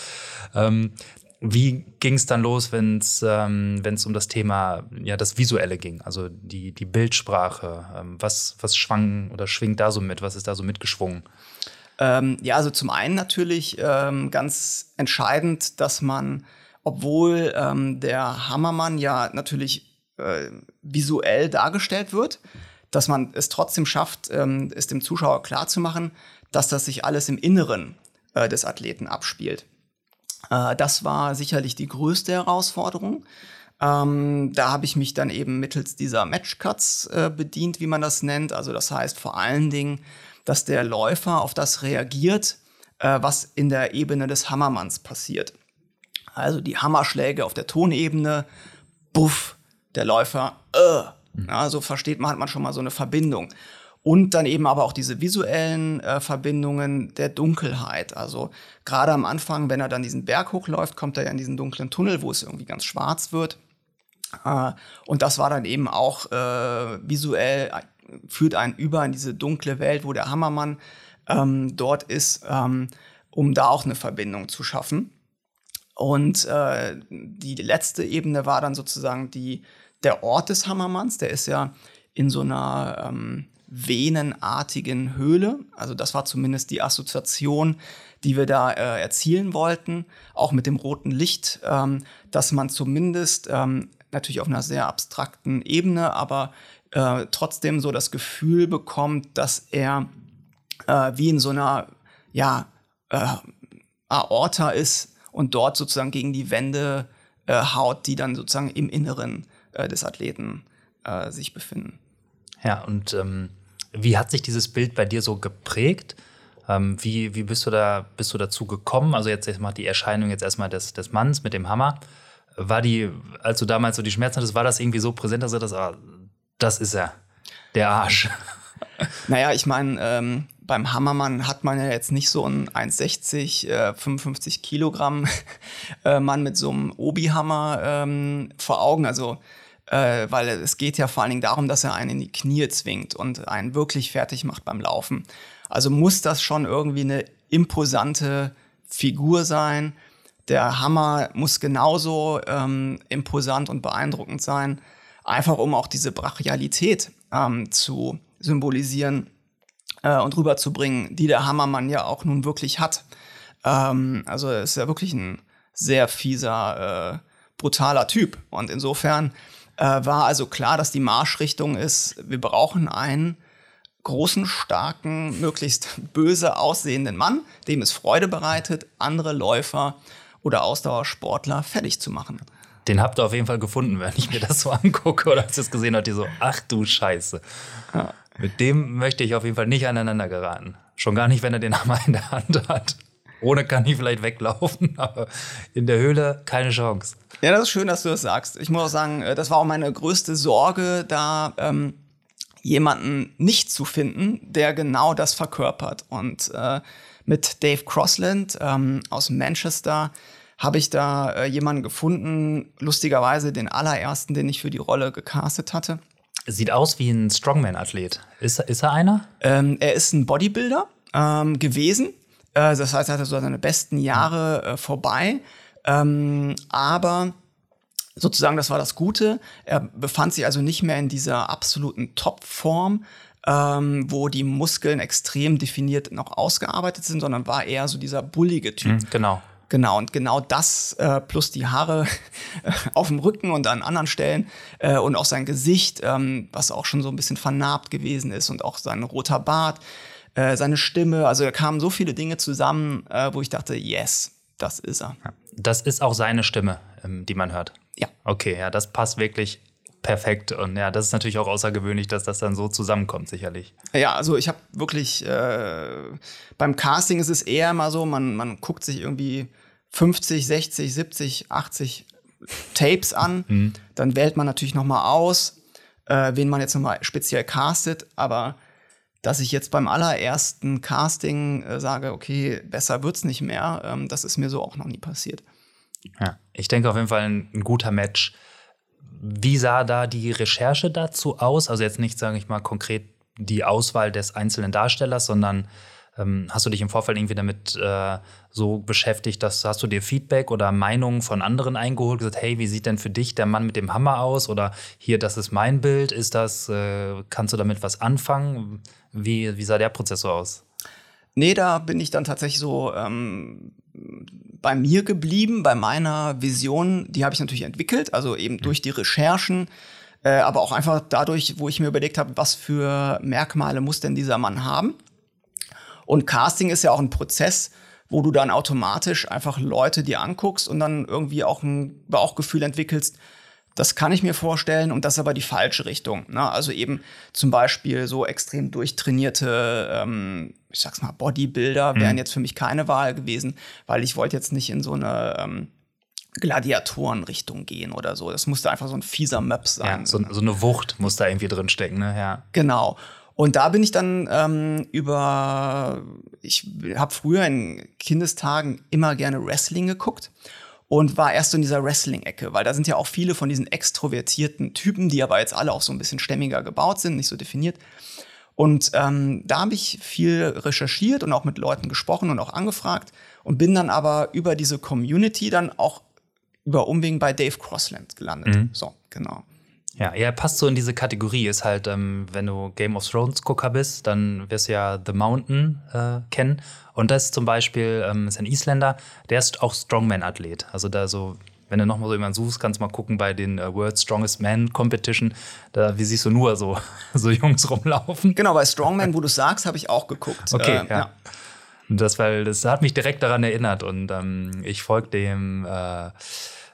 Ähm, wie ging es dann los, wenn es ähm, um das Thema, ja, das Visuelle ging, also die, die Bildsprache? Ähm, was, was schwang oder schwingt da so mit? Was ist da so mitgeschwungen?
Ähm, ja, also zum einen natürlich ähm, ganz entscheidend, dass man, obwohl ähm, der Hammermann ja natürlich äh, visuell dargestellt wird, dass man es trotzdem schafft, ähm, es dem Zuschauer klarzumachen, dass das sich alles im Inneren äh, des Athleten abspielt. Äh, das war sicherlich die größte Herausforderung. Ähm, da habe ich mich dann eben mittels dieser Matchcuts äh, bedient, wie man das nennt. Also das heißt vor allen Dingen, dass der Läufer auf das reagiert, äh, was in der Ebene des Hammermanns passiert. Also die Hammerschläge auf der Tonebene, buff, der Läufer, äh. Ja, so versteht man, hat man schon mal so eine Verbindung. Und dann eben aber auch diese visuellen äh, Verbindungen der Dunkelheit. Also gerade am Anfang, wenn er dann diesen Berg hochläuft, kommt er ja in diesen dunklen Tunnel, wo es irgendwie ganz schwarz wird. Äh, und das war dann eben auch äh, visuell, führt einen über in diese dunkle Welt, wo der Hammermann ähm, dort ist, ähm, um da auch eine Verbindung zu schaffen. Und äh, die letzte Ebene war dann sozusagen die, der Ort des Hammermanns. Der ist ja in so einer ähm, venenartigen Höhle. Also das war zumindest die Assoziation, die wir da äh, erzielen wollten, auch mit dem roten Licht, ähm, dass man zumindest ähm, natürlich auf einer sehr abstrakten Ebene, aber äh, trotzdem so das Gefühl bekommt, dass er äh, wie in so einer ja, äh, Aorta ist und dort sozusagen gegen die Wände äh, haut, die dann sozusagen im Inneren äh, des Athleten sich befinden.
Ja, und ähm, wie hat sich dieses Bild bei dir so geprägt? Ähm, wie, wie bist du da, bist du dazu gekommen? Also jetzt erstmal die Erscheinung jetzt erstmal des, des Manns mit dem Hammer. War die, als du damals so die Schmerzen hattest, war das irgendwie so präsent, dass du das, ah, das ist er, der Arsch?
Naja, ich meine, ähm, beim Hammermann hat man ja jetzt nicht so einen 1,60, äh, 55 Kilogramm äh, Mann mit so einem Obi-Hammer ähm, vor Augen. Also äh, weil es geht ja vor allen Dingen darum, dass er einen in die Knie zwingt und einen wirklich fertig macht beim Laufen. Also muss das schon irgendwie eine imposante Figur sein. Der Hammer muss genauso ähm, imposant und beeindruckend sein, einfach um auch diese Brachialität ähm, zu symbolisieren äh, und rüberzubringen, die der Hammermann ja auch nun wirklich hat. Ähm, also ist ja wirklich ein sehr fieser, äh, brutaler Typ. Und insofern äh, war also klar, dass die Marschrichtung ist, wir brauchen einen großen, starken, möglichst böse aussehenden Mann, dem es Freude bereitet, andere Läufer oder Ausdauersportler fertig zu machen.
Den habt ihr auf jeden Fall gefunden, wenn ich mir das so angucke oder als ich es gesehen habe, die so, ach du Scheiße. Ja. Mit dem möchte ich auf jeden Fall nicht aneinander geraten. Schon gar nicht, wenn er den Hammer in der Hand hat. Ohne kann ich vielleicht weglaufen, aber in der Höhle keine Chance.
Ja, das ist schön, dass du das sagst. Ich muss auch sagen, äh, das war auch meine größte Sorge, da ähm, jemanden nicht zu finden, der genau das verkörpert. Und äh, mit Dave Crossland ähm, aus Manchester habe ich da äh, jemanden gefunden, lustigerweise den allerersten, den ich für die Rolle gecastet hatte.
Sieht aus wie ein Strongman-Athlet. Ist, ist er einer?
Ähm, er ist ein Bodybuilder ähm, gewesen. Äh, das heißt, er hatte so seine besten Jahre äh, vorbei. Ähm, aber sozusagen, das war das Gute. Er befand sich also nicht mehr in dieser absoluten Topform, ähm, wo die Muskeln extrem definiert noch ausgearbeitet sind, sondern war eher so dieser bullige Typ.
Mhm, genau.
Genau, und genau das äh, plus die Haare auf dem Rücken und an anderen Stellen äh, und auch sein Gesicht, ähm, was auch schon so ein bisschen vernarbt gewesen ist und auch sein roter Bart, äh, seine Stimme, also da kamen so viele Dinge zusammen, äh, wo ich dachte, yes, das ist er.
Das ist auch seine Stimme, ähm, die man hört.
Ja.
Okay, ja, das passt wirklich perfekt. Und ja, das ist natürlich auch außergewöhnlich, dass das dann so zusammenkommt, sicherlich.
Ja, also ich habe wirklich, äh, beim Casting ist es eher mal so, man, man guckt sich irgendwie 50, 60, 70, 80 Tapes an. Mhm. Dann wählt man natürlich noch mal aus, äh, wen man jetzt noch mal speziell castet. Aber dass ich jetzt beim allerersten Casting äh, sage, okay, besser wird's nicht mehr, ähm, das ist mir so auch noch nie passiert.
Ja, ich denke auf jeden Fall ein, ein guter Match. Wie sah da die Recherche dazu aus? Also jetzt nicht, sage ich mal, konkret die Auswahl des einzelnen Darstellers, sondern hast du dich im Vorfeld irgendwie damit äh, so beschäftigt, dass hast du dir Feedback oder Meinungen von anderen eingeholt, gesagt, hey, wie sieht denn für dich der Mann mit dem Hammer aus? Oder hier, das ist mein Bild, ist das, äh, kannst du damit was anfangen? Wie, wie sah der Prozess so aus?
Nee, da bin ich dann tatsächlich so ähm, bei mir geblieben, bei meiner Vision, die habe ich natürlich entwickelt, also eben mhm. durch die Recherchen, äh, aber auch einfach dadurch, wo ich mir überlegt habe, was für Merkmale muss denn dieser Mann haben. Und Casting ist ja auch ein Prozess, wo du dann automatisch einfach Leute dir anguckst und dann irgendwie auch ein Bauchgefühl entwickelst, das kann ich mir vorstellen und das ist aber die falsche Richtung. Ne? Also eben zum Beispiel so extrem durchtrainierte, ähm, ich sag's mal, Bodybuilder mhm. wären jetzt für mich keine Wahl gewesen, weil ich wollte jetzt nicht in so eine ähm, Gladiatorenrichtung gehen oder so. Das musste einfach so ein fieser Möps sein.
Ja, so, so, eine Wucht muss da irgendwie drin stecken, ne? Ja.
Genau. Und da bin ich dann ähm, über, ich habe früher in Kindestagen immer gerne Wrestling geguckt und war erst so in dieser Wrestling-Ecke, weil da sind ja auch viele von diesen extrovertierten Typen, die aber jetzt alle auch so ein bisschen stämmiger gebaut sind, nicht so definiert. Und ähm, da habe ich viel recherchiert und auch mit Leuten gesprochen und auch angefragt und bin dann aber über diese Community dann auch über Umwegen bei Dave Crossland gelandet. Mhm. So, genau.
Ja, er passt so in diese Kategorie. Ist halt, ähm, wenn du Game of Thrones Gucker bist, dann wirst du ja The Mountain äh, kennen. Und das ist zum Beispiel ähm, ist ein Isländer, der ist auch Strongman-Athlet. Also da so, wenn du nochmal so jemanden suchst, kannst du mal gucken bei den äh, World Strongest Man Competition. Da, wie siehst du nur so, so Jungs rumlaufen?
Genau, bei Strongman, wo du sagst, habe ich auch geguckt.
Okay, äh, ja. ja. Das, weil, das hat mich direkt daran erinnert. Und ähm, ich folge dem äh,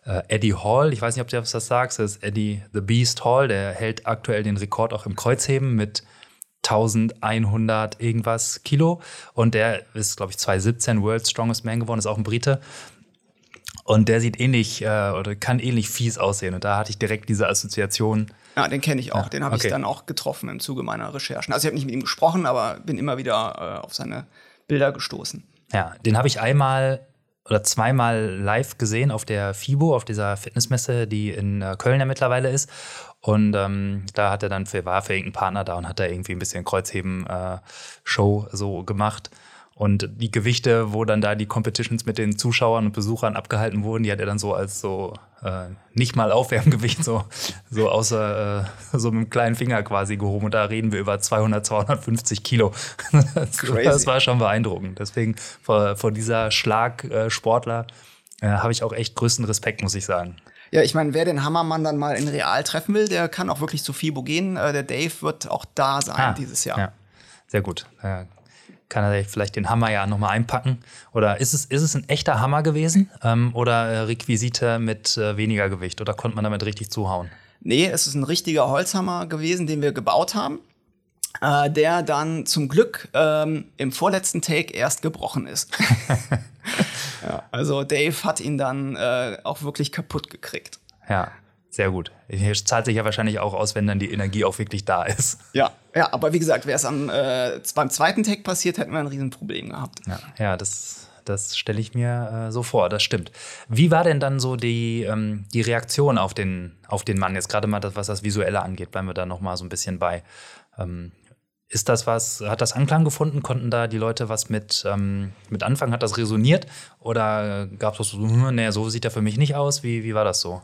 äh, Eddie Hall, ich weiß nicht, ob du das sagst, das ist Eddie the Beast Hall, der hält aktuell den Rekord auch im Kreuzheben mit 1100 irgendwas Kilo und der ist, glaube ich, 2017 World's Strongest Man geworden, ist auch ein Brite. Und der sieht ähnlich äh, oder kann ähnlich fies aussehen. Und da hatte ich direkt diese Assoziation.
Ja, den kenne ich auch. Ja, den habe okay. ich dann auch getroffen im Zuge meiner Recherchen. Also ich habe nicht mit ihm gesprochen, aber bin immer wieder äh, auf seine Bilder gestoßen.
Ja, den habe ich einmal oder zweimal live gesehen auf der FIBO, auf dieser Fitnessmesse, die in äh, Köln ja mittlerweile ist. Und ähm, da hat er dann für, war für irgendeinen Partner da und hat da irgendwie ein bisschen Kreuzheben-Show äh, so gemacht. Und die Gewichte, wo dann da die Competitions mit den Zuschauern und Besuchern abgehalten wurden, die hat er dann so als so äh, nicht mal Aufwärmgewicht, so, so außer äh, so mit dem kleinen Finger quasi gehoben. Und da reden wir über 200, 250 Kilo. Das, das war schon beeindruckend. Deswegen vor, vor dieser Schlagsportler äh, habe ich auch echt größten Respekt, muss ich sagen.
Ja, ich meine, wer den Hammermann dann mal in Real treffen will, der kann auch wirklich zu FIBO gehen. Äh, der Dave wird auch da sein ah, dieses Jahr. Ja,
sehr gut. Ja, kann er vielleicht den Hammer ja nochmal einpacken? Oder ist es, ist es ein echter Hammer gewesen ähm, oder äh, Requisite mit äh, weniger Gewicht? Oder konnte man damit richtig zuhauen?
Nee, es ist ein richtiger Holzhammer gewesen, den wir gebaut haben, äh, der dann zum Glück ähm, im vorletzten Take erst gebrochen ist. ja, also Dave hat ihn dann äh, auch wirklich kaputt gekriegt.
Ja, sehr gut. Hier zahlt sich ja wahrscheinlich auch aus, wenn dann die Energie auch wirklich da ist.
Ja, ja aber wie gesagt, wäre es am, äh, beim zweiten Tag passiert, hätten wir ein Riesenproblem gehabt.
Ja, ja das, Das stelle ich mir äh, so vor, das stimmt. Wie war denn dann so die, ähm, die Reaktion auf den, auf den Mann? Jetzt gerade mal das, was das Visuelle angeht, bleiben wir da noch mal so ein bisschen bei. Ähm, ist das was, hat das Anklang gefunden? Konnten da die Leute was mit, ähm, mit anfangen? Hat das resoniert? Oder gab es so, hm, nee, so sieht er für mich nicht aus? Wie, wie war das so?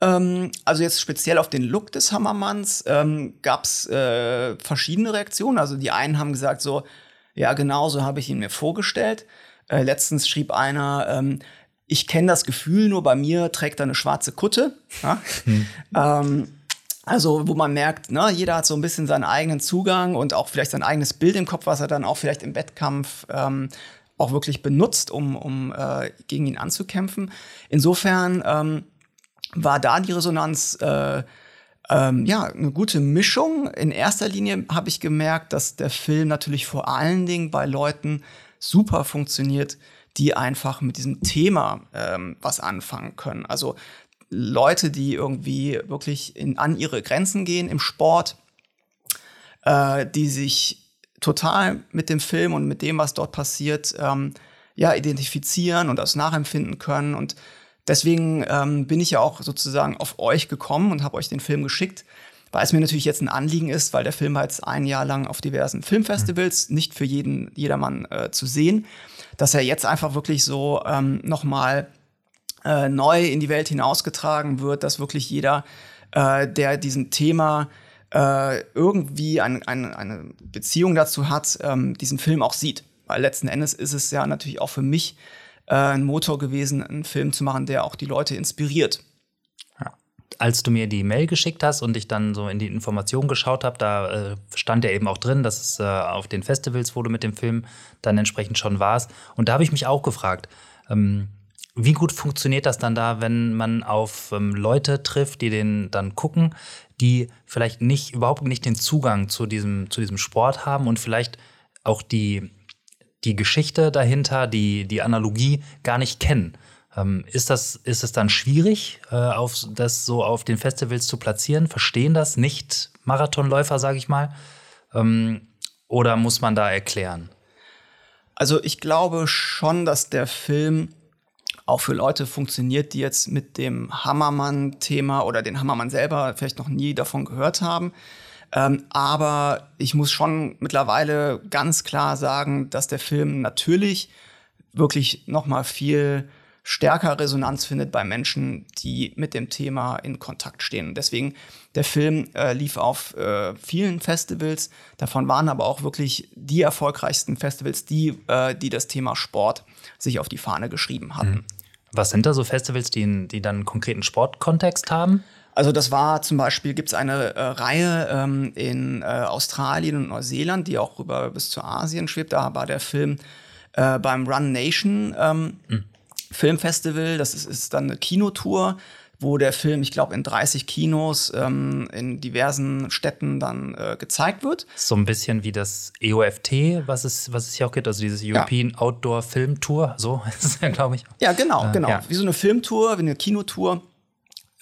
Ähm, also jetzt speziell auf den Look des Hammermanns ähm, gab es äh, verschiedene Reaktionen. Also die einen haben gesagt so, ja genau so habe ich ihn mir vorgestellt. Äh, letztens schrieb einer, ähm, ich kenne das Gefühl, nur bei mir trägt er eine schwarze Kutte. Ja? Hm. ähm, also, wo man merkt, ne, jeder hat so ein bisschen seinen eigenen Zugang und auch vielleicht sein eigenes Bild im Kopf, was er dann auch vielleicht im Wettkampf ähm, auch wirklich benutzt, um, um äh, gegen ihn anzukämpfen. Insofern ähm, war da die Resonanz äh, ähm, ja eine gute Mischung. In erster Linie habe ich gemerkt, dass der Film natürlich vor allen Dingen bei Leuten super funktioniert, die einfach mit diesem Thema ähm, was anfangen können. Also Leute, die irgendwie wirklich in, an ihre Grenzen gehen im Sport, äh, die sich total mit dem Film und mit dem, was dort passiert, ähm, ja, identifizieren und das nachempfinden können. Und deswegen ähm, bin ich ja auch sozusagen auf euch gekommen und habe euch den Film geschickt, weil es mir natürlich jetzt ein Anliegen ist, weil der Film jetzt ein Jahr lang auf diversen Filmfestivals, mhm. nicht für jeden, jedermann äh, zu sehen, dass er jetzt einfach wirklich so ähm, nochmal äh, neu in die Welt hinausgetragen wird, dass wirklich jeder, äh, der diesem Thema äh, irgendwie ein, ein, eine Beziehung dazu hat, ähm, diesen Film auch sieht. Weil letzten Endes ist es ja natürlich auch für mich äh, ein Motor gewesen, einen Film zu machen, der auch die Leute inspiriert.
Als du mir die Mail geschickt hast und ich dann so in die Informationen geschaut habe, da äh, stand ja eben auch drin, dass es äh, auf den Festivals, wo du mit dem Film dann entsprechend schon warst. Und da habe ich mich auch gefragt, ähm, wie gut funktioniert das dann da, wenn man auf ähm, Leute trifft, die den dann gucken, die vielleicht nicht, überhaupt nicht den Zugang zu diesem, zu diesem Sport haben und vielleicht auch die, die Geschichte dahinter, die, die Analogie gar nicht kennen? Ähm, ist, das, ist es dann schwierig, äh, auf, das so auf den Festivals zu platzieren? Verstehen das nicht Marathonläufer, sage ich mal? Ähm, oder muss man da erklären?
Also ich glaube schon, dass der Film auch für Leute funktioniert, die jetzt mit dem Hammermann-Thema oder den Hammermann selber vielleicht noch nie davon gehört haben. Ähm, aber ich muss schon mittlerweile ganz klar sagen, dass der Film natürlich wirklich noch mal viel stärker Resonanz findet bei Menschen, die mit dem Thema in Kontakt stehen. Deswegen, der Film äh, lief auf äh, vielen Festivals, davon waren aber auch wirklich die erfolgreichsten Festivals, die, äh, die das Thema Sport sich auf die Fahne geschrieben hatten. Mhm.
Was sind da so Festivals, die, die dann einen konkreten Sportkontext haben?
Also das war zum Beispiel, gibt es eine äh, Reihe ähm, in äh, Australien und Neuseeland, die auch rüber bis zu Asien schwebt. Da war der Film äh, beim Run Nation ähm, mhm. Filmfestival. Das ist, ist dann eine Kinotour wo der Film, ich glaube, in 30 Kinos ähm, in diversen Städten dann äh, gezeigt wird.
So ein bisschen wie das EOFT, was es, was es hier auch gibt, also dieses European ja. Outdoor Film Tour, so ist es ja, glaube ich.
Ja, genau, äh, genau. Ja. Wie so eine Filmtour, wie eine Kinotour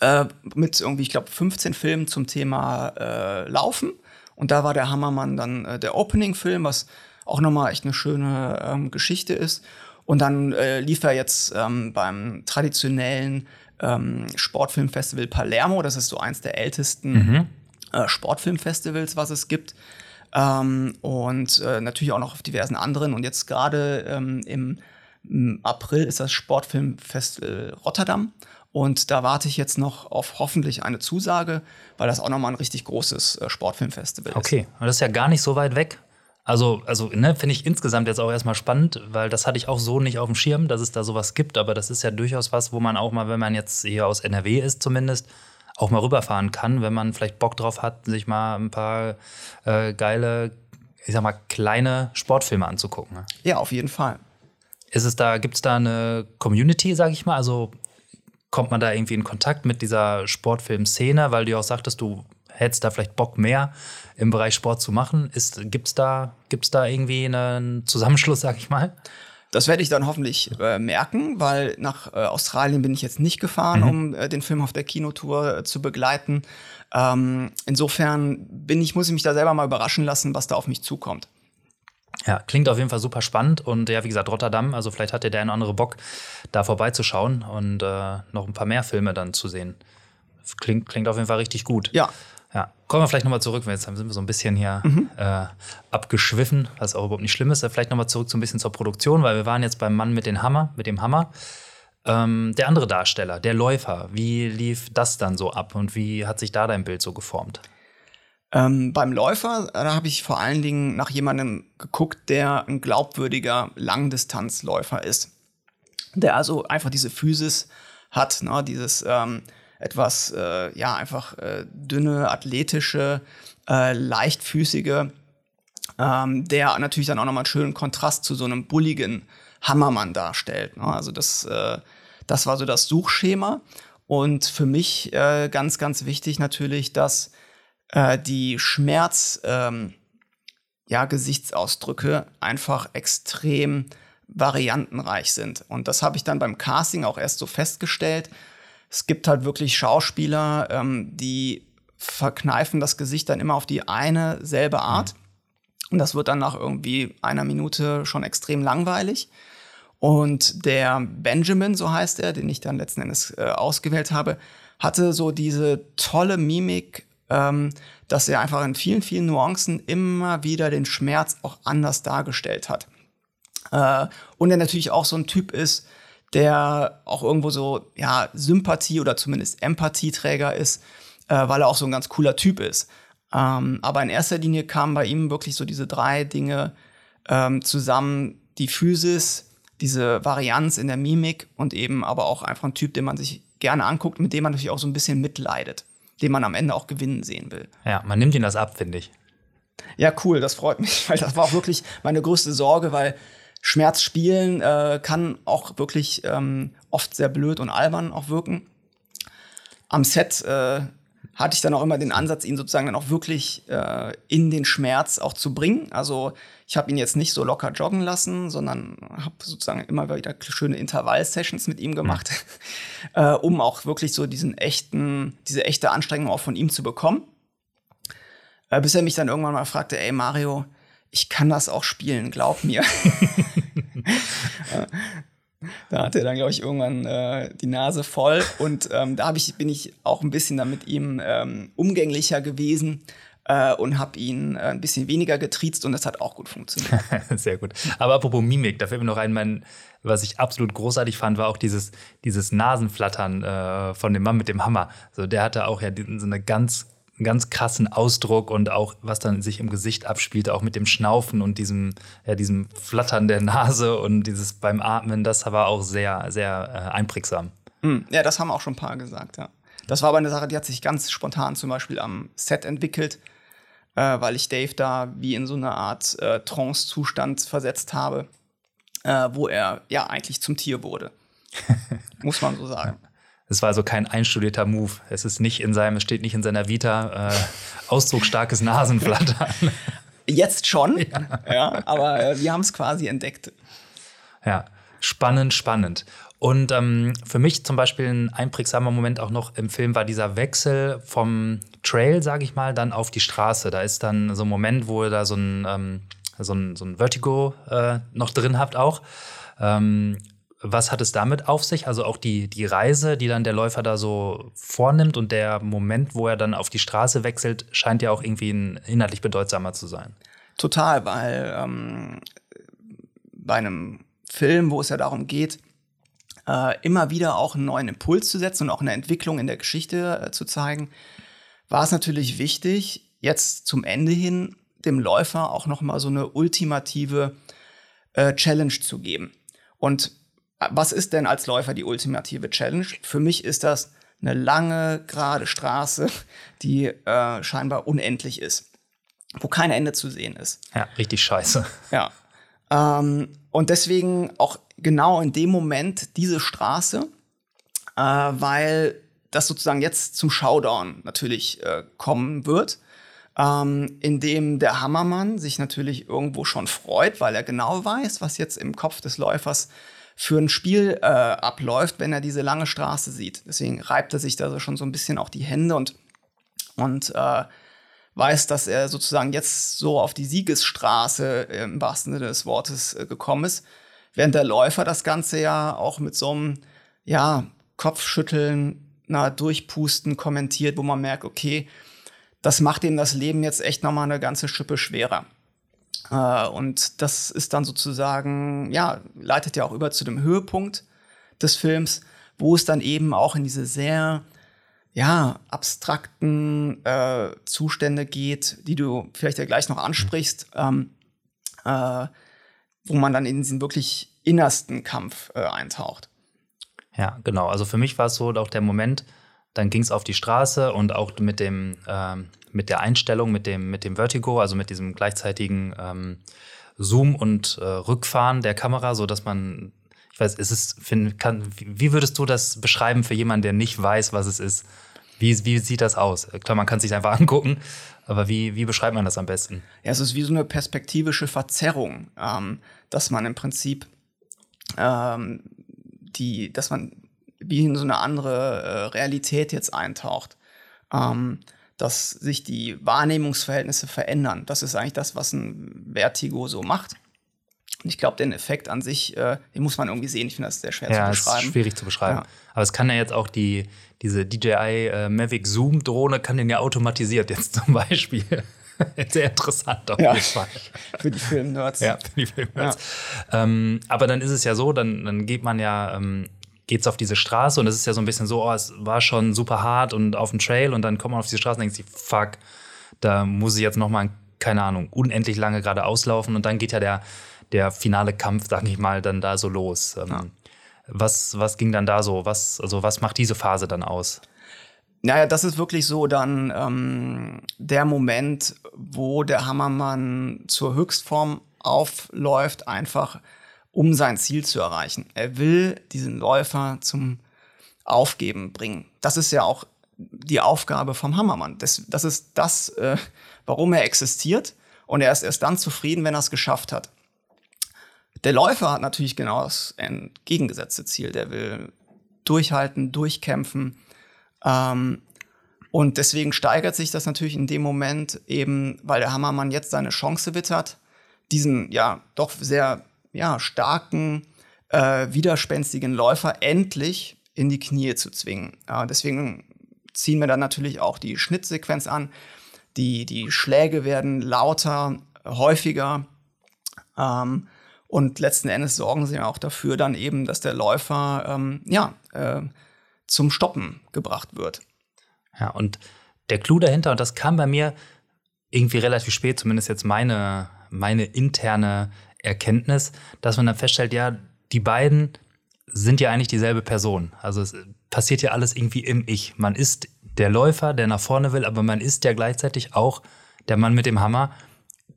äh, mit irgendwie, ich glaube, 15 Filmen zum Thema äh, Laufen. Und da war der Hammermann dann äh, der Opening-Film, was auch nochmal echt eine schöne ähm, Geschichte ist. Und dann äh, lief er jetzt ähm, beim traditionellen ähm, Sportfilmfestival Palermo. Das ist so eins der ältesten mhm. äh, Sportfilmfestivals, was es gibt. Ähm, und äh, natürlich auch noch auf diversen anderen. Und jetzt gerade ähm, im, im, April ist das Sportfilmfestival Rotterdam. Und da warte ich jetzt noch auf hoffentlich eine Zusage, weil das auch nochmal ein richtig großes äh, Sportfilmfestival ist.
Okay, und das ist ja gar nicht so weit weg. Also, also ne, finde ich insgesamt jetzt auch erstmal spannend, weil das hatte ich auch so nicht auf dem Schirm, dass es da sowas gibt. Aber das ist ja durchaus was, wo man auch mal, wenn man jetzt hier aus NRW ist zumindest, auch mal rüberfahren kann, wenn man vielleicht Bock drauf hat, sich mal ein paar äh, geile, ich sag mal, kleine Sportfilme anzugucken. Ne?
Ja, auf jeden Fall.
Ist es da, gibt es da eine Community, sag ich mal? Also kommt man da irgendwie in Kontakt mit dieser Sportfilmszene, weil du auch sagtest, du hättest da vielleicht Bock mehr im Bereich Sport zu machen? Gibt es da, gibt's da irgendwie einen Zusammenschluss, sag ich mal?
Das werde ich dann hoffentlich äh, merken, weil nach äh, Australien bin ich jetzt nicht gefahren, mhm. um äh, den Film auf der Kinotour äh, zu begleiten. Ähm, insofern bin ich, muss ich mich da selber mal überraschen lassen, was da auf mich zukommt.
Ja, klingt auf jeden Fall super spannend und ja, wie gesagt, Rotterdam, also vielleicht hat der eine andere Bock, da vorbeizuschauen und äh, noch ein paar mehr Filme dann zu sehen. Klingt, klingt auf jeden Fall richtig gut.
Ja.
Ja, kommen wir vielleicht nochmal zurück, jetzt sind wir so ein bisschen hier mhm. äh, abgeschwiffen, was auch überhaupt nicht schlimm ist. Vielleicht nochmal zurück so ein bisschen zur Produktion, weil wir waren jetzt beim Mann mit dem Hammer, mit dem Hammer. Ähm, der andere Darsteller, der Läufer, wie lief das dann so ab und wie hat sich da dein Bild so geformt?
Ähm, beim Läufer, da habe ich vor allen Dingen nach jemandem geguckt, der ein glaubwürdiger Langdistanzläufer ist. Der also einfach diese Physis hat, ne? dieses ähm, etwas, äh, ja, einfach äh, dünne, athletische, äh, leichtfüßige, ähm, der natürlich dann auch nochmal einen schönen Kontrast zu so einem bulligen Hammermann darstellt. Ne? Also das, äh, das war so das Suchschema. Und für mich äh, ganz, ganz wichtig natürlich, dass äh, die Schmerz, ähm, ja, Gesichtsausdrücke einfach extrem variantenreich sind. Und das habe ich dann beim Casting auch erst so festgestellt. Es gibt halt wirklich Schauspieler, ähm, die verkneifen das Gesicht dann immer auf die eine selbe Art. Mhm. Und das wird dann nach irgendwie einer Minute schon extrem langweilig. Und der Benjamin, so heißt er, den ich dann letzten Endes äh, ausgewählt habe, hatte so diese tolle Mimik, ähm, dass er einfach in vielen, vielen Nuancen immer wieder den Schmerz auch anders dargestellt hat. Äh, und er natürlich auch so ein Typ ist, der auch irgendwo so, ja, Sympathie oder zumindest Empathieträger ist, äh, weil er auch so ein ganz cooler Typ ist. Ähm, aber in erster Linie kamen bei ihm wirklich so diese drei Dinge ähm, zusammen, die Physis, diese Varianz in der Mimik und eben aber auch einfach ein Typ, den man sich gerne anguckt, mit dem man natürlich auch so ein bisschen mitleidet, den man am Ende auch gewinnen sehen will.
Ja, man nimmt ihn das ab, finde ich.
Ja, cool, das freut mich, weil das war auch wirklich meine größte Sorge, weil Schmerz spielen äh, kann auch wirklich ähm, oft sehr blöd und albern auch wirken. Am Set äh, hatte ich dann auch immer den Ansatz, ihn sozusagen dann auch wirklich äh, in den Schmerz auch zu bringen. Also ich habe ihn jetzt nicht so locker joggen lassen, sondern habe sozusagen immer wieder schöne Intervall-Sessions mit ihm gemacht, mhm. äh, um auch wirklich so diesen echten, diese echte Anstrengung auch von ihm zu bekommen. Äh, bis er mich dann irgendwann mal fragte, ey Mario, ich kann das auch spielen, glaub mir. da hatte er dann, glaube ich, irgendwann äh, die Nase voll. Und ähm, da ich, bin ich auch ein bisschen dann mit ihm ähm, umgänglicher gewesen äh, und habe ihn äh, ein bisschen weniger getriezt und das hat auch gut funktioniert.
Sehr gut. Aber apropos Mimik, da fällt mir noch ein, mein, was ich absolut großartig fand, war auch dieses, dieses Nasenflattern äh, von dem Mann mit dem Hammer. So, der hatte auch ja so eine ganz einen ganz krassen Ausdruck und auch, was dann sich im Gesicht abspielt, auch mit dem Schnaufen und diesem, ja, diesem Flattern der Nase und dieses beim Atmen, das war auch sehr, sehr äh, einprägsam.
Hm, ja, das haben auch schon ein paar gesagt, ja. Das war aber eine Sache, die hat sich ganz spontan zum Beispiel am Set entwickelt, äh, weil ich Dave da wie in so eine Art äh, Trance-Zustand versetzt habe, äh, wo er ja eigentlich zum Tier wurde. Muss man so sagen.
Es war also kein einstudierter Move. Es ist nicht in seinem, es steht nicht in seiner Vita äh, ausdrucksstarkes Nasenflattern.
Jetzt schon, ja, ja aber äh, wir haben es quasi entdeckt.
Ja, spannend, spannend. Und ähm, für mich zum Beispiel ein einprägsamer Moment auch noch im Film war dieser Wechsel vom Trail, sage ich mal, dann auf die Straße. Da ist dann so ein Moment, wo ihr da so ein, ähm, so ein, so ein Vertigo äh, noch drin habt auch. Ähm, was hat es damit auf sich? Also auch die, die Reise, die dann der Läufer da so vornimmt und der Moment, wo er dann auf die Straße wechselt, scheint ja auch irgendwie ein, inhaltlich bedeutsamer zu sein.
Total, weil ähm, bei einem Film, wo es ja darum geht, äh, immer wieder auch einen neuen Impuls zu setzen und auch eine Entwicklung in der Geschichte äh, zu zeigen, war es natürlich wichtig, jetzt zum Ende hin dem Läufer auch noch mal so eine ultimative äh, Challenge zu geben. Und was ist denn als Läufer die ultimative Challenge? Für mich ist das eine lange, gerade Straße, die äh, scheinbar unendlich ist, wo kein Ende zu sehen ist.
Ja, richtig scheiße.
Ja. Ähm, und deswegen auch genau in dem Moment diese Straße, äh, weil das sozusagen jetzt zum Showdown natürlich äh, kommen wird, ähm, in dem der Hammermann sich natürlich irgendwo schon freut, weil er genau weiß, was jetzt im Kopf des Läufers für ein Spiel äh, abläuft, wenn er diese lange Straße sieht. Deswegen reibt er sich da so schon so ein bisschen auch die Hände und, und äh, weiß, dass er sozusagen jetzt so auf die Siegesstraße im wahrsten Sinne des Wortes äh, gekommen ist, während der Läufer das Ganze ja auch mit so einem, ja, Kopfschütteln, na, Durchpusten kommentiert, wo man merkt, okay, das macht ihm das Leben jetzt echt nochmal eine ganze Schippe schwerer. Äh, und das ist dann sozusagen, ja, leitet ja auch über zu dem Höhepunkt des Films, wo es dann eben auch in diese sehr ja, abstrakten äh, Zustände geht, die du vielleicht ja gleich noch ansprichst, ähm, äh, wo man dann in diesen wirklich innersten Kampf äh, eintaucht.
Ja, genau. Also für mich war es so auch der Moment, dann ging es auf die Straße und auch mit dem, ähm, mit der Einstellung, mit dem, mit dem Vertigo, also mit diesem gleichzeitigen ähm, Zoom und äh, Rückfahren der Kamera, so dass man, ich weiß, ist es, find, kann, wie würdest du das beschreiben für jemanden, der nicht weiß, was es ist? Wie, wie sieht das aus? Klar, man kann es sich einfach angucken, aber wie, wie beschreibt man das am besten?
Ja, es ist wie so eine perspektivische Verzerrung, ähm, dass man im Prinzip ähm, die, dass man wie in so eine andere äh, Realität jetzt eintaucht. Ähm, dass sich die Wahrnehmungsverhältnisse verändern. Das ist eigentlich das, was ein Vertigo so macht. Und ich glaube, den Effekt an sich, äh, den muss man irgendwie sehen. Ich finde das sehr schwer
ja,
zu beschreiben.
Ist schwierig zu beschreiben. Ja. Aber es kann ja jetzt auch die, diese DJI äh, Mavic Zoom Drohne kann den ja automatisiert jetzt zum Beispiel. Sehr interessant auf
ja.
jeden Fall.
für die Filmnerds.
Ja, für die Filmnerds. Ja. Ähm, aber dann ist es ja so, dann, dann geht man ja, ähm, geht's auf diese Straße und es ist ja so ein bisschen so, oh, es war schon super hart und auf dem Trail und dann kommt man auf diese Straße und denkt sich, fuck, da muss ich jetzt noch mal, keine Ahnung, unendlich lange gerade auslaufen und dann geht ja der, der finale Kampf, sag ich mal, dann da so los. Ähm, ja. Was, was ging dann da so? Was, also was macht diese Phase dann aus?
Naja, das ist wirklich so dann ähm, der Moment, wo der Hammermann zur Höchstform aufläuft, einfach um sein Ziel zu erreichen. Er will diesen Läufer zum Aufgeben bringen. Das ist ja auch die Aufgabe vom Hammermann. Das, das ist das, äh, warum er existiert. Und er ist erst dann zufrieden, wenn er es geschafft hat. Der Läufer hat natürlich genau das entgegengesetzte Ziel. Der will durchhalten, durchkämpfen, ähm, und deswegen steigert sich das natürlich in dem Moment eben, weil der Hammermann jetzt seine Chance wittert, diesen ja doch sehr ja, starken, äh, widerspenstigen Läufer endlich in die Knie zu zwingen. Äh, deswegen ziehen wir dann natürlich auch die Schnittsequenz an. Die, die Schläge werden lauter, häufiger. Ähm, und letzten Endes sorgen sie auch dafür dann eben, dass der Läufer ähm, ja, äh, zum Stoppen gebracht wird.
Ja, und der Clou dahinter, und das kam bei mir irgendwie relativ spät, zumindest jetzt meine, meine interne Erkenntnis, dass man dann feststellt, ja, die beiden sind ja eigentlich dieselbe Person. Also es passiert ja alles irgendwie im Ich. Man ist der Läufer, der nach vorne will, aber man ist ja gleichzeitig auch der Mann mit dem Hammer,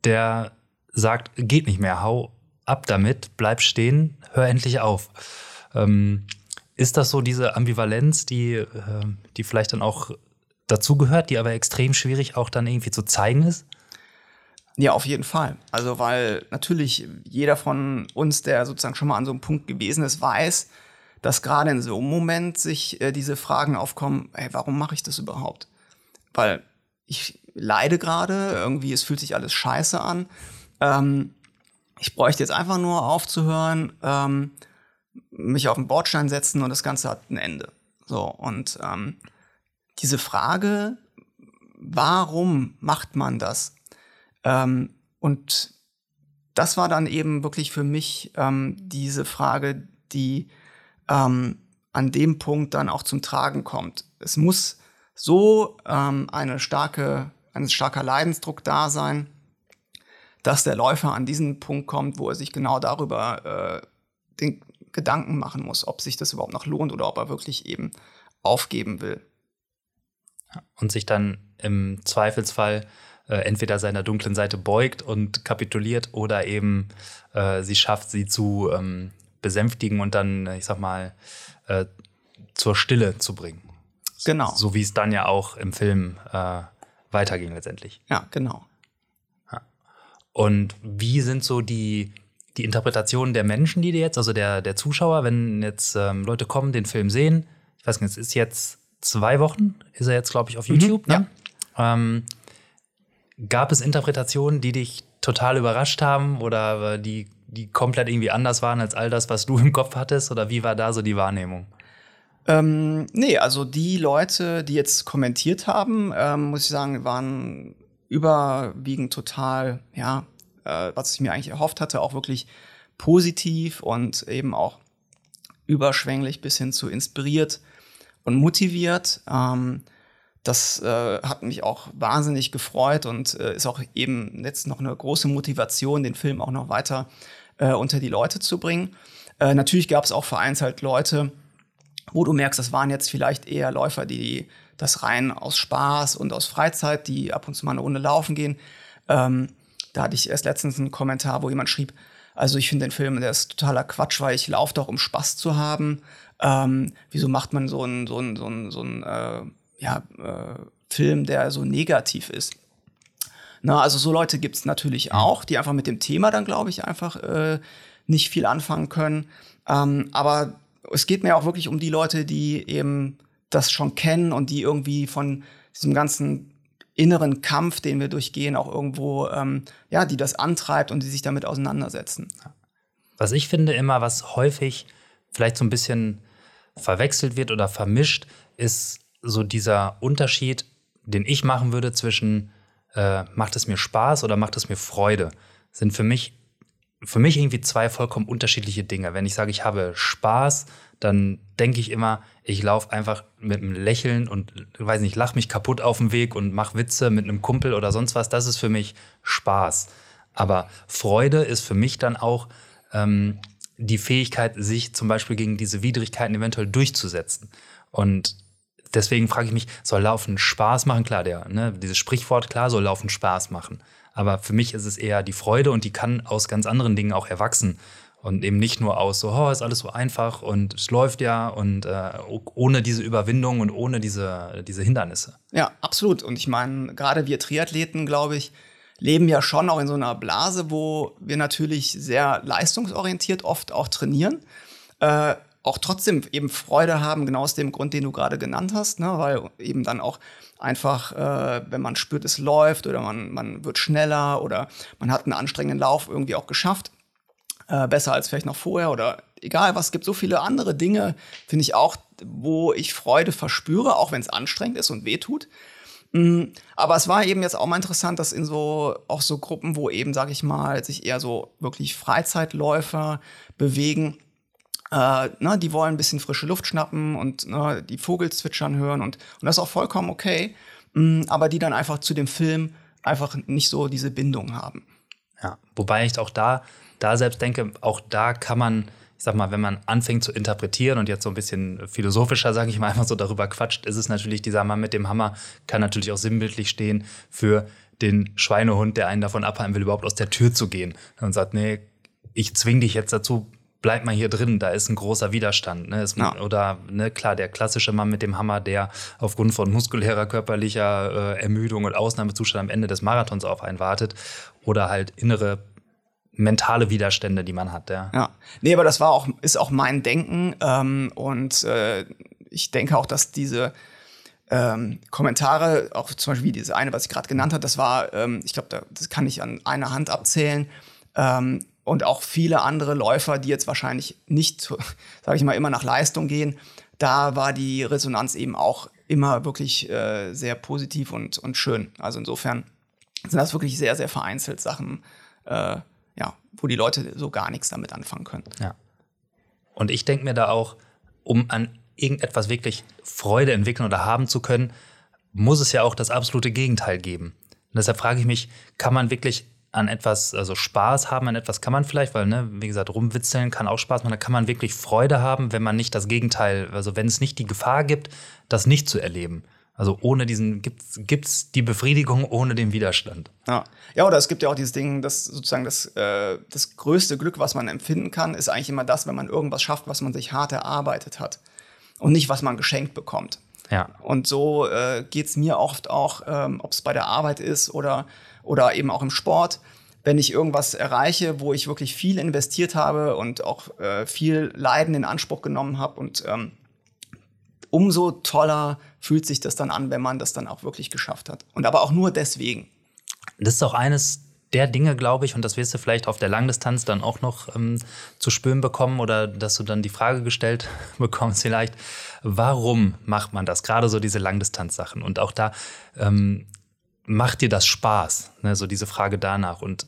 der sagt, geht nicht mehr, hau ab damit, bleib stehen, hör endlich auf. Ähm, ist das so diese Ambivalenz, die, äh, die vielleicht dann auch dazugehört, die aber extrem schwierig auch dann irgendwie zu zeigen ist?
Ja, auf jeden Fall. Also, weil natürlich jeder von uns, der sozusagen schon mal an so einem Punkt gewesen ist, weiß, dass gerade in so einem Moment sich äh, diese Fragen aufkommen, hey, warum mache ich das überhaupt? Weil ich leide gerade, irgendwie, es fühlt sich alles scheiße an. Ähm, ich bräuchte jetzt einfach nur aufzuhören, ähm, mich auf den Bordstein setzen und das Ganze hat ein Ende. So, und ähm, diese Frage, warum macht man das? Ähm, und das war dann eben wirklich für mich ähm, diese Frage, die ähm, an dem Punkt dann auch zum Tragen kommt. Es muss so ähm, eine starke, ein starker Leidensdruck da sein, dass der Läufer an diesen Punkt kommt, wo er sich genau darüber äh, den, Gedanken machen muss, ob sich das überhaupt noch lohnt oder ob er wirklich eben aufgeben will.
Und sich dann im Zweifelsfall äh, entweder seiner dunklen Seite beugt und kapituliert oder eben äh, sie schafft, sie zu ähm, besänftigen und dann, ich sag mal, äh, zur Stille zu bringen.
Genau.
So wie es dann ja auch im Film äh, weiterging letztendlich.
Ja, genau.
Ja. Und wie sind so die die Interpretation der Menschen, die dir jetzt, also der, der Zuschauer, wenn jetzt ähm, Leute kommen, den Film sehen, ich weiß nicht, es ist jetzt zwei Wochen, ist er jetzt, glaube ich, auf mhm, YouTube,
ne?
Ja. Ähm, Gab es Interpretationen, die dich total überrascht haben oder die, die komplett irgendwie anders waren als all das, was du im Kopf hattest? Oder wie war da so die Wahrnehmung?
Ähm, nee, also die Leute, die jetzt kommentiert haben, ähm, muss ich sagen, waren überwiegend total, ja, äh, was ich mir eigentlich erhofft hatte, auch wirklich positiv und eben auch überschwänglich bis hin zu inspiriert und motiviert. Ähm, das äh, hat mich auch wahnsinnig gefreut und äh, ist auch eben jetzt noch eine große Motivation, den Film auch noch weiter äh, unter die Leute zu bringen. Äh, natürlich gab es auch vereinzelt Leute, wo du merkst, das waren jetzt vielleicht eher Läufer, die das rein aus Spaß und aus Freizeit, die ab und zu mal eine Runde laufen gehen. Ähm, da hatte ich erst letztens einen Kommentar, wo jemand schrieb, also ich finde den Film, der ist totaler Quatsch, weil ich laufe doch, um Spaß zu haben. Ähm, wieso macht man so einen so einen, so einen, so einen äh, ja, äh, Film, der so negativ ist? Na, also so Leute gibt es natürlich auch, die einfach mit dem Thema dann, glaube ich, einfach äh, nicht viel anfangen können. Ähm, aber es geht mir auch wirklich um die Leute, die eben das schon kennen und die irgendwie von diesem ganzen inneren Kampf, den wir durchgehen, auch irgendwo, ähm, ja, die das antreibt und die sich damit auseinandersetzen.
Was ich finde immer, was häufig vielleicht so ein bisschen verwechselt wird oder vermischt, ist so dieser Unterschied, den ich machen würde zwischen äh, macht es mir Spaß oder macht es mir Freude, sind für mich für mich irgendwie zwei vollkommen unterschiedliche Dinge. Wenn ich sage, ich habe Spaß, dann denke ich immer, ich laufe einfach mit einem Lächeln und weiß nicht, lach mich kaputt auf dem Weg und mach Witze mit einem Kumpel oder sonst was. Das ist für mich Spaß. Aber Freude ist für mich dann auch ähm, die Fähigkeit, sich zum Beispiel gegen diese Widrigkeiten eventuell durchzusetzen. Und deswegen frage ich mich, soll Laufen Spaß machen? Klar, der, ne, dieses Sprichwort, klar, soll Laufen Spaß machen. Aber für mich ist es eher die Freude und die kann aus ganz anderen Dingen auch erwachsen. Und eben nicht nur aus so, oh, ist alles so einfach und es läuft ja und äh, ohne diese Überwindung und ohne diese, diese Hindernisse.
Ja, absolut. Und ich meine, gerade wir Triathleten, glaube ich, leben ja schon auch in so einer Blase, wo wir natürlich sehr leistungsorientiert oft auch trainieren. Äh, auch trotzdem eben Freude haben, genau aus dem Grund, den du gerade genannt hast, ne? weil eben dann auch einfach, äh, wenn man spürt, es läuft oder man, man wird schneller oder man hat einen anstrengenden Lauf irgendwie auch geschafft, äh, besser als vielleicht noch vorher oder egal was, es gibt so viele andere Dinge, finde ich auch, wo ich Freude verspüre, auch wenn es anstrengend ist und wehtut. Mhm. Aber es war eben jetzt auch mal interessant, dass in so auch so Gruppen, wo eben, sag ich mal, sich eher so wirklich Freizeitläufer bewegen, äh, ne, die wollen ein bisschen frische Luft schnappen und ne, die Vogel zwitschern hören und, und das ist auch vollkommen okay, mh, aber die dann einfach zu dem Film einfach nicht so diese Bindung haben.
Ja, wobei ich auch da, da selbst denke, auch da kann man, ich sag mal, wenn man anfängt zu interpretieren und jetzt so ein bisschen philosophischer, sage ich mal, einfach so darüber quatscht, ist es natürlich, dieser Mann mit dem Hammer kann natürlich auch sinnbildlich stehen für den Schweinehund, der einen davon abhalten will, überhaupt aus der Tür zu gehen und sagt, nee, ich zwing dich jetzt dazu, bleib mal hier drin, da ist ein großer Widerstand. Ne? Ja. Oder ne, klar, der klassische Mann mit dem Hammer, der aufgrund von muskulärer, körperlicher äh, Ermüdung und Ausnahmezustand am Ende des Marathons auf einen wartet. Oder halt innere mentale Widerstände, die man hat. Ja,
ja. nee, aber das war auch, ist auch mein Denken. Ähm, und äh, ich denke auch, dass diese ähm, Kommentare, auch zum Beispiel wie diese eine, was ich gerade genannt habe, das war, ähm, ich glaube, da, das kann ich an einer Hand abzählen. Ähm, und auch viele andere Läufer, die jetzt wahrscheinlich nicht, sage ich mal, immer nach Leistung gehen, da war die Resonanz eben auch immer wirklich äh, sehr positiv und, und schön. Also insofern sind das wirklich sehr, sehr vereinzelt Sachen, äh, ja, wo die Leute so gar nichts damit anfangen können.
Ja. Und ich denke mir da auch, um an irgendetwas wirklich Freude entwickeln oder haben zu können, muss es ja auch das absolute Gegenteil geben. Und deshalb frage ich mich, kann man wirklich an etwas, also Spaß haben an etwas kann man vielleicht, weil, ne, wie gesagt, rumwitzeln kann auch Spaß machen. Da kann man wirklich Freude haben, wenn man nicht das Gegenteil, also wenn es nicht die Gefahr gibt, das nicht zu erleben. Also ohne diesen, gibt es die Befriedigung ohne den Widerstand.
Ja. ja, oder es gibt ja auch dieses Ding, dass sozusagen das, äh, das größte Glück, was man empfinden kann, ist eigentlich immer das, wenn man irgendwas schafft, was man sich hart erarbeitet hat. Und nicht, was man geschenkt bekommt.
Ja.
Und so äh, geht es mir oft auch, ähm, ob es bei der Arbeit ist oder oder eben auch im Sport, wenn ich irgendwas erreiche, wo ich wirklich viel investiert habe und auch äh, viel Leiden in Anspruch genommen habe und ähm, umso toller fühlt sich das dann an, wenn man das dann auch wirklich geschafft hat. Und aber auch nur deswegen.
Das ist auch eines der Dinge, glaube ich, und das wirst du vielleicht auf der Langdistanz dann auch noch ähm, zu spüren bekommen oder dass du dann die Frage gestellt bekommst vielleicht, warum macht man das? Gerade so diese Langdistanz-Sachen. Und auch da ähm, macht dir das Spaß, ne? so diese Frage danach. Und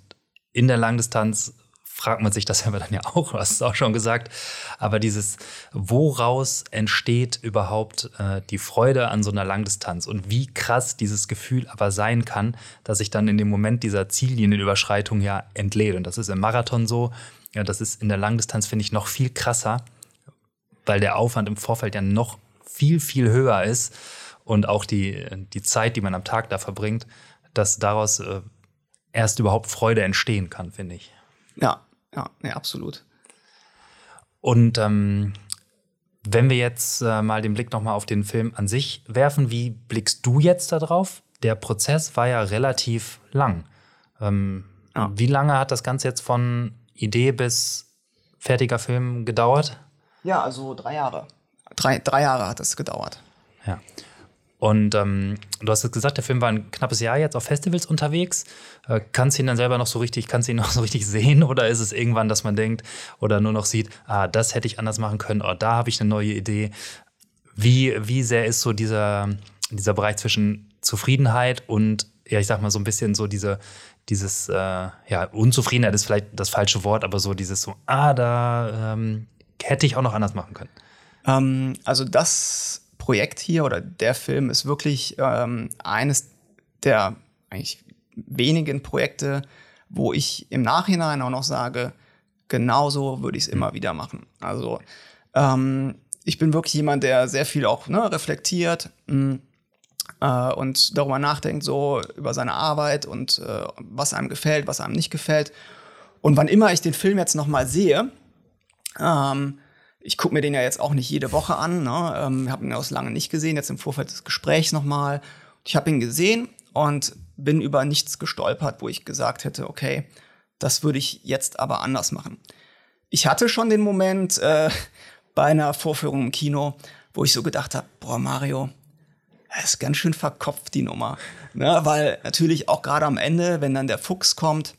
in der Langdistanz fragt man sich das selber dann ja auch, du hast es auch schon gesagt. Aber dieses, woraus entsteht überhaupt äh, die Freude an so einer Langdistanz und wie krass dieses Gefühl aber sein kann, dass sich dann in dem Moment dieser Ziellinienüberschreitung ja entlädt. Und das ist im Marathon so. Ja, das ist in der Langdistanz, finde ich, noch viel krasser, weil der Aufwand im Vorfeld ja noch viel, viel höher ist und auch die, die Zeit, die man am Tag da verbringt, dass daraus äh, erst überhaupt Freude entstehen kann, finde ich.
Ja, ja, nee, absolut.
Und ähm, wenn wir jetzt äh, mal den Blick nochmal auf den Film an sich werfen, wie blickst du jetzt darauf? Der Prozess war ja relativ lang. Ähm, ja. Wie lange hat das Ganze jetzt von Idee bis fertiger Film gedauert?
Ja, also drei Jahre. Drei, drei Jahre hat es gedauert.
Ja. Und ähm, du hast jetzt gesagt, der Film war ein knappes Jahr jetzt auf Festivals unterwegs. Äh, kannst du ihn dann selber noch so richtig, kannst du ihn noch so richtig sehen? Oder ist es irgendwann, dass man denkt oder nur noch sieht, ah, das hätte ich anders machen können, oder da habe ich eine neue Idee? Wie, wie sehr ist so dieser, dieser Bereich zwischen Zufriedenheit und, ja, ich sag mal, so ein bisschen so diese, dieses, äh, ja, Unzufriedenheit ist vielleicht das falsche Wort, aber so dieses so, ah, da ähm, hätte ich auch noch anders machen können.
Ähm, also das Projekt hier oder der Film ist wirklich ähm, eines der eigentlich wenigen Projekte, wo ich im Nachhinein auch noch sage, genauso würde ich es immer wieder machen. Also ähm, ich bin wirklich jemand, der sehr viel auch ne, reflektiert mh, mm, äh, und darüber nachdenkt, so über seine Arbeit und äh, was einem gefällt, was einem nicht gefällt. Und wann immer ich den Film jetzt nochmal sehe, ähm, ich gucke mir den ja jetzt auch nicht jede Woche an. Ne? Ähm, habe ihn aus lange nicht gesehen, jetzt im Vorfeld des Gesprächs nochmal. Ich habe ihn gesehen und bin über nichts gestolpert, wo ich gesagt hätte, okay, das würde ich jetzt aber anders machen. Ich hatte schon den Moment äh, bei einer Vorführung im Kino, wo ich so gedacht habe, boah, Mario, das ist ganz schön verkopft, die Nummer. Ne? Weil natürlich auch gerade am Ende, wenn dann der Fuchs kommt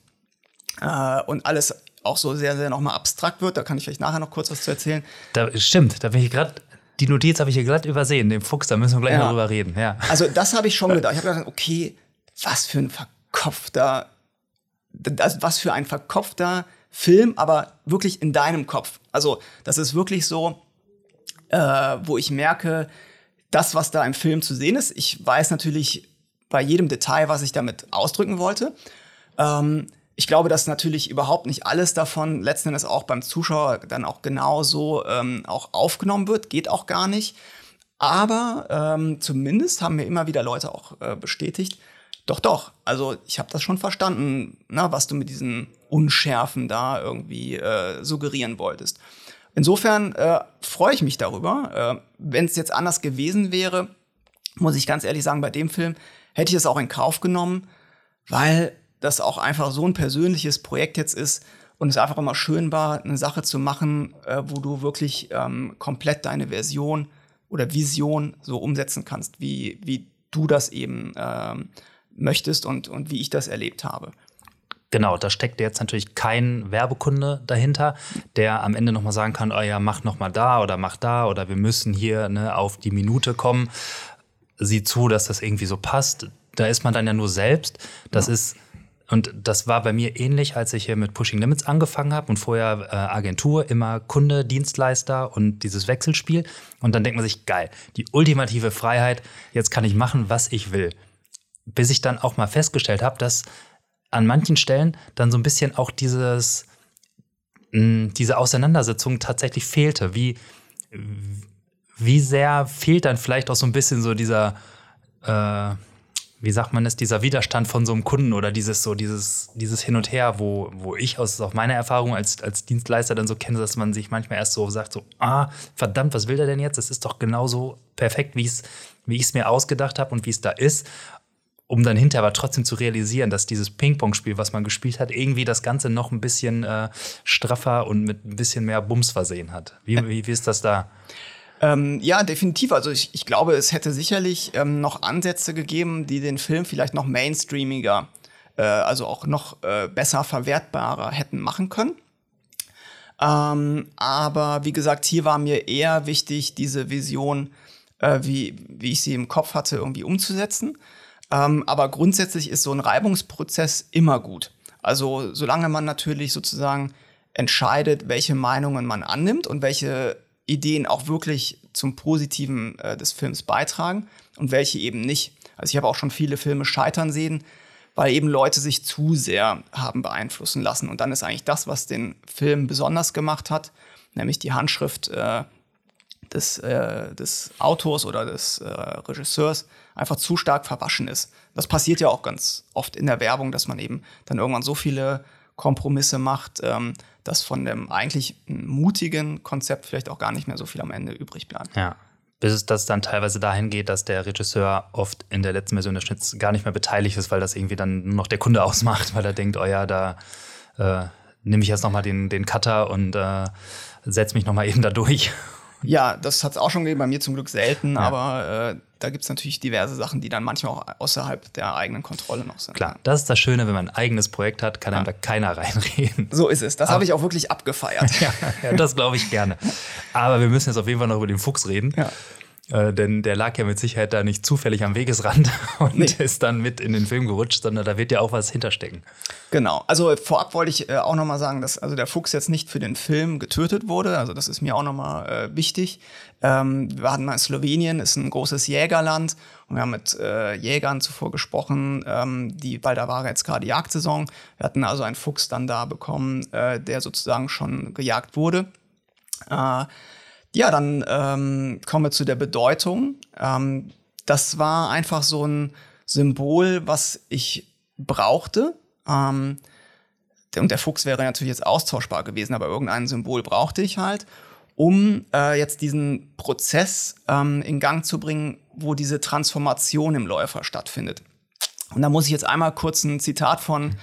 äh, und alles auch so sehr, sehr nochmal abstrakt wird. Da kann ich vielleicht nachher noch kurz was zu erzählen.
Da, stimmt, da bin ich gerade. Die Notiz habe ich hier glatt übersehen, den Fuchs, da müssen wir gleich ja. mal drüber reden. Ja.
Also, das habe ich schon gedacht. Ich habe gedacht, okay, was für ein verkopfter, das, was für ein verkopfter Film, aber wirklich in deinem Kopf. Also, das ist wirklich so, äh, wo ich merke, das, was da im Film zu sehen ist, ich weiß natürlich bei jedem Detail, was ich damit ausdrücken wollte. Ähm, ich glaube, dass natürlich überhaupt nicht alles davon letzten Endes auch beim Zuschauer dann auch genauso ähm, auch aufgenommen wird, geht auch gar nicht. Aber ähm, zumindest haben mir immer wieder Leute auch äh, bestätigt, doch, doch, also ich habe das schon verstanden, na, was du mit diesen Unschärfen da irgendwie äh, suggerieren wolltest. Insofern äh, freue ich mich darüber. Äh, Wenn es jetzt anders gewesen wäre, muss ich ganz ehrlich sagen, bei dem Film hätte ich es auch in Kauf genommen, weil das auch einfach so ein persönliches Projekt jetzt ist und es einfach immer schön war, eine Sache zu machen, äh, wo du wirklich ähm, komplett deine Version oder Vision so umsetzen kannst, wie, wie du das eben ähm, möchtest und, und wie ich das erlebt habe.
Genau, da steckt jetzt natürlich kein Werbekunde dahinter, der am Ende nochmal sagen kann, oh ja, mach nochmal da oder mach da oder wir müssen hier ne, auf die Minute kommen. Sieh zu, dass das irgendwie so passt. Da ist man dann ja nur selbst. Das ja. ist und das war bei mir ähnlich, als ich hier mit Pushing Limits angefangen habe und vorher äh, Agentur, immer Kunde, Dienstleister und dieses Wechselspiel. Und dann denkt man sich, geil, die ultimative Freiheit, jetzt kann ich machen, was ich will. Bis ich dann auch mal festgestellt habe, dass an manchen Stellen dann so ein bisschen auch dieses, mh, hm, diese Auseinandersetzung tatsächlich fehlte. Wie, wie sehr fehlt dann vielleicht auch so ein bisschen so dieser, äh, wie sagt man es, dieser Widerstand von so einem Kunden oder dieses so, dieses, dieses Hin und Her, wo, wo ich aus, aus meiner Erfahrung als, als Dienstleister dann so kenne, dass man sich manchmal erst so sagt, so, ah, verdammt, was will der denn jetzt? Das ist doch genauso perfekt, wie wie ich es mir ausgedacht habe und wie es da ist, um dann hinterher aber trotzdem zu realisieren, dass dieses Ping-Pong-Spiel, was man gespielt hat, irgendwie das Ganze noch ein bisschen äh, straffer und mit ein bisschen mehr Bums versehen hat. Wie, wie, wie ist das da?
Ähm, ja, definitiv. Also ich, ich glaube, es hätte sicherlich ähm, noch Ansätze gegeben, die den Film vielleicht noch mainstreamiger äh, also auch noch äh, besser verwertbarer hätten machen können. Ähm, aber wie gesagt, hier war mir eher wichtig, diese Vision, äh, wie, wie ich sie im Kopf hatte, irgendwie umzusetzen. Ähm, aber grundsätzlich ist so ein Reibungsprozess immer gut. Also solange man natürlich sozusagen entscheidet, welche Meinungen man annimmt und welche Ideen auch wirklich zum Positiven äh, des Films beitragen und welche eben nicht. Also ich habe auch schon viele Filme scheitern sehen, weil eben Leute sich zu sehr haben beeinflussen lassen. Und dann ist eigentlich das, was den Film besonders gemacht hat, nämlich die Handschrift äh, des, äh, des Autors oder des äh, Regisseurs, einfach zu stark verwaschen ist. Das passiert ja auch ganz oft in der Werbung, dass man eben dann irgendwann so viele Kompromisse macht, ähm, dass von dem eigentlich mutigen Konzept vielleicht auch gar nicht mehr so viel am Ende übrig bleibt.
Ja. Bis es das dann teilweise dahin geht, dass der Regisseur oft in der letzten Version des Schnitts gar nicht mehr beteiligt ist, weil das irgendwie dann nur noch der Kunde ausmacht, weil er denkt, oh ja, da äh, nehme ich jetzt nochmal den, den Cutter und äh, setze mich nochmal eben da durch.
Ja, das hat es auch schon gegeben, bei mir zum Glück selten, ja. aber äh, da gibt es natürlich diverse Sachen, die dann manchmal auch außerhalb der eigenen Kontrolle noch sind.
Klar, das ist das Schöne, wenn man ein eigenes Projekt hat, kann ja. einem da keiner reinreden.
So ist es. Das habe ich auch wirklich abgefeiert.
ja, ja, das glaube ich gerne. Aber wir müssen jetzt auf jeden Fall noch über den Fuchs reden. Ja. Äh, denn der lag ja mit Sicherheit da nicht zufällig am Wegesrand und nee. ist dann mit in den Film gerutscht, sondern da wird ja auch was hinterstecken.
Genau. Also vorab wollte ich äh, auch nochmal sagen, dass also der Fuchs jetzt nicht für den Film getötet wurde. Also das ist mir auch nochmal äh, wichtig. Ähm, wir hatten mal in Slowenien, ist ein großes Jägerland und wir haben mit äh, Jägern zuvor gesprochen, ähm, die, weil da war jetzt gerade Jagdsaison. Wir hatten also einen Fuchs dann da bekommen, äh, der sozusagen schon gejagt wurde. Äh, ja, dann ähm, kommen wir zu der Bedeutung. Ähm, das war einfach so ein Symbol, was ich brauchte. Ähm, und der Fuchs wäre natürlich jetzt austauschbar gewesen, aber irgendein Symbol brauchte ich halt, um äh, jetzt diesen Prozess ähm, in Gang zu bringen, wo diese Transformation im Läufer stattfindet. Und da muss ich jetzt einmal kurz ein Zitat von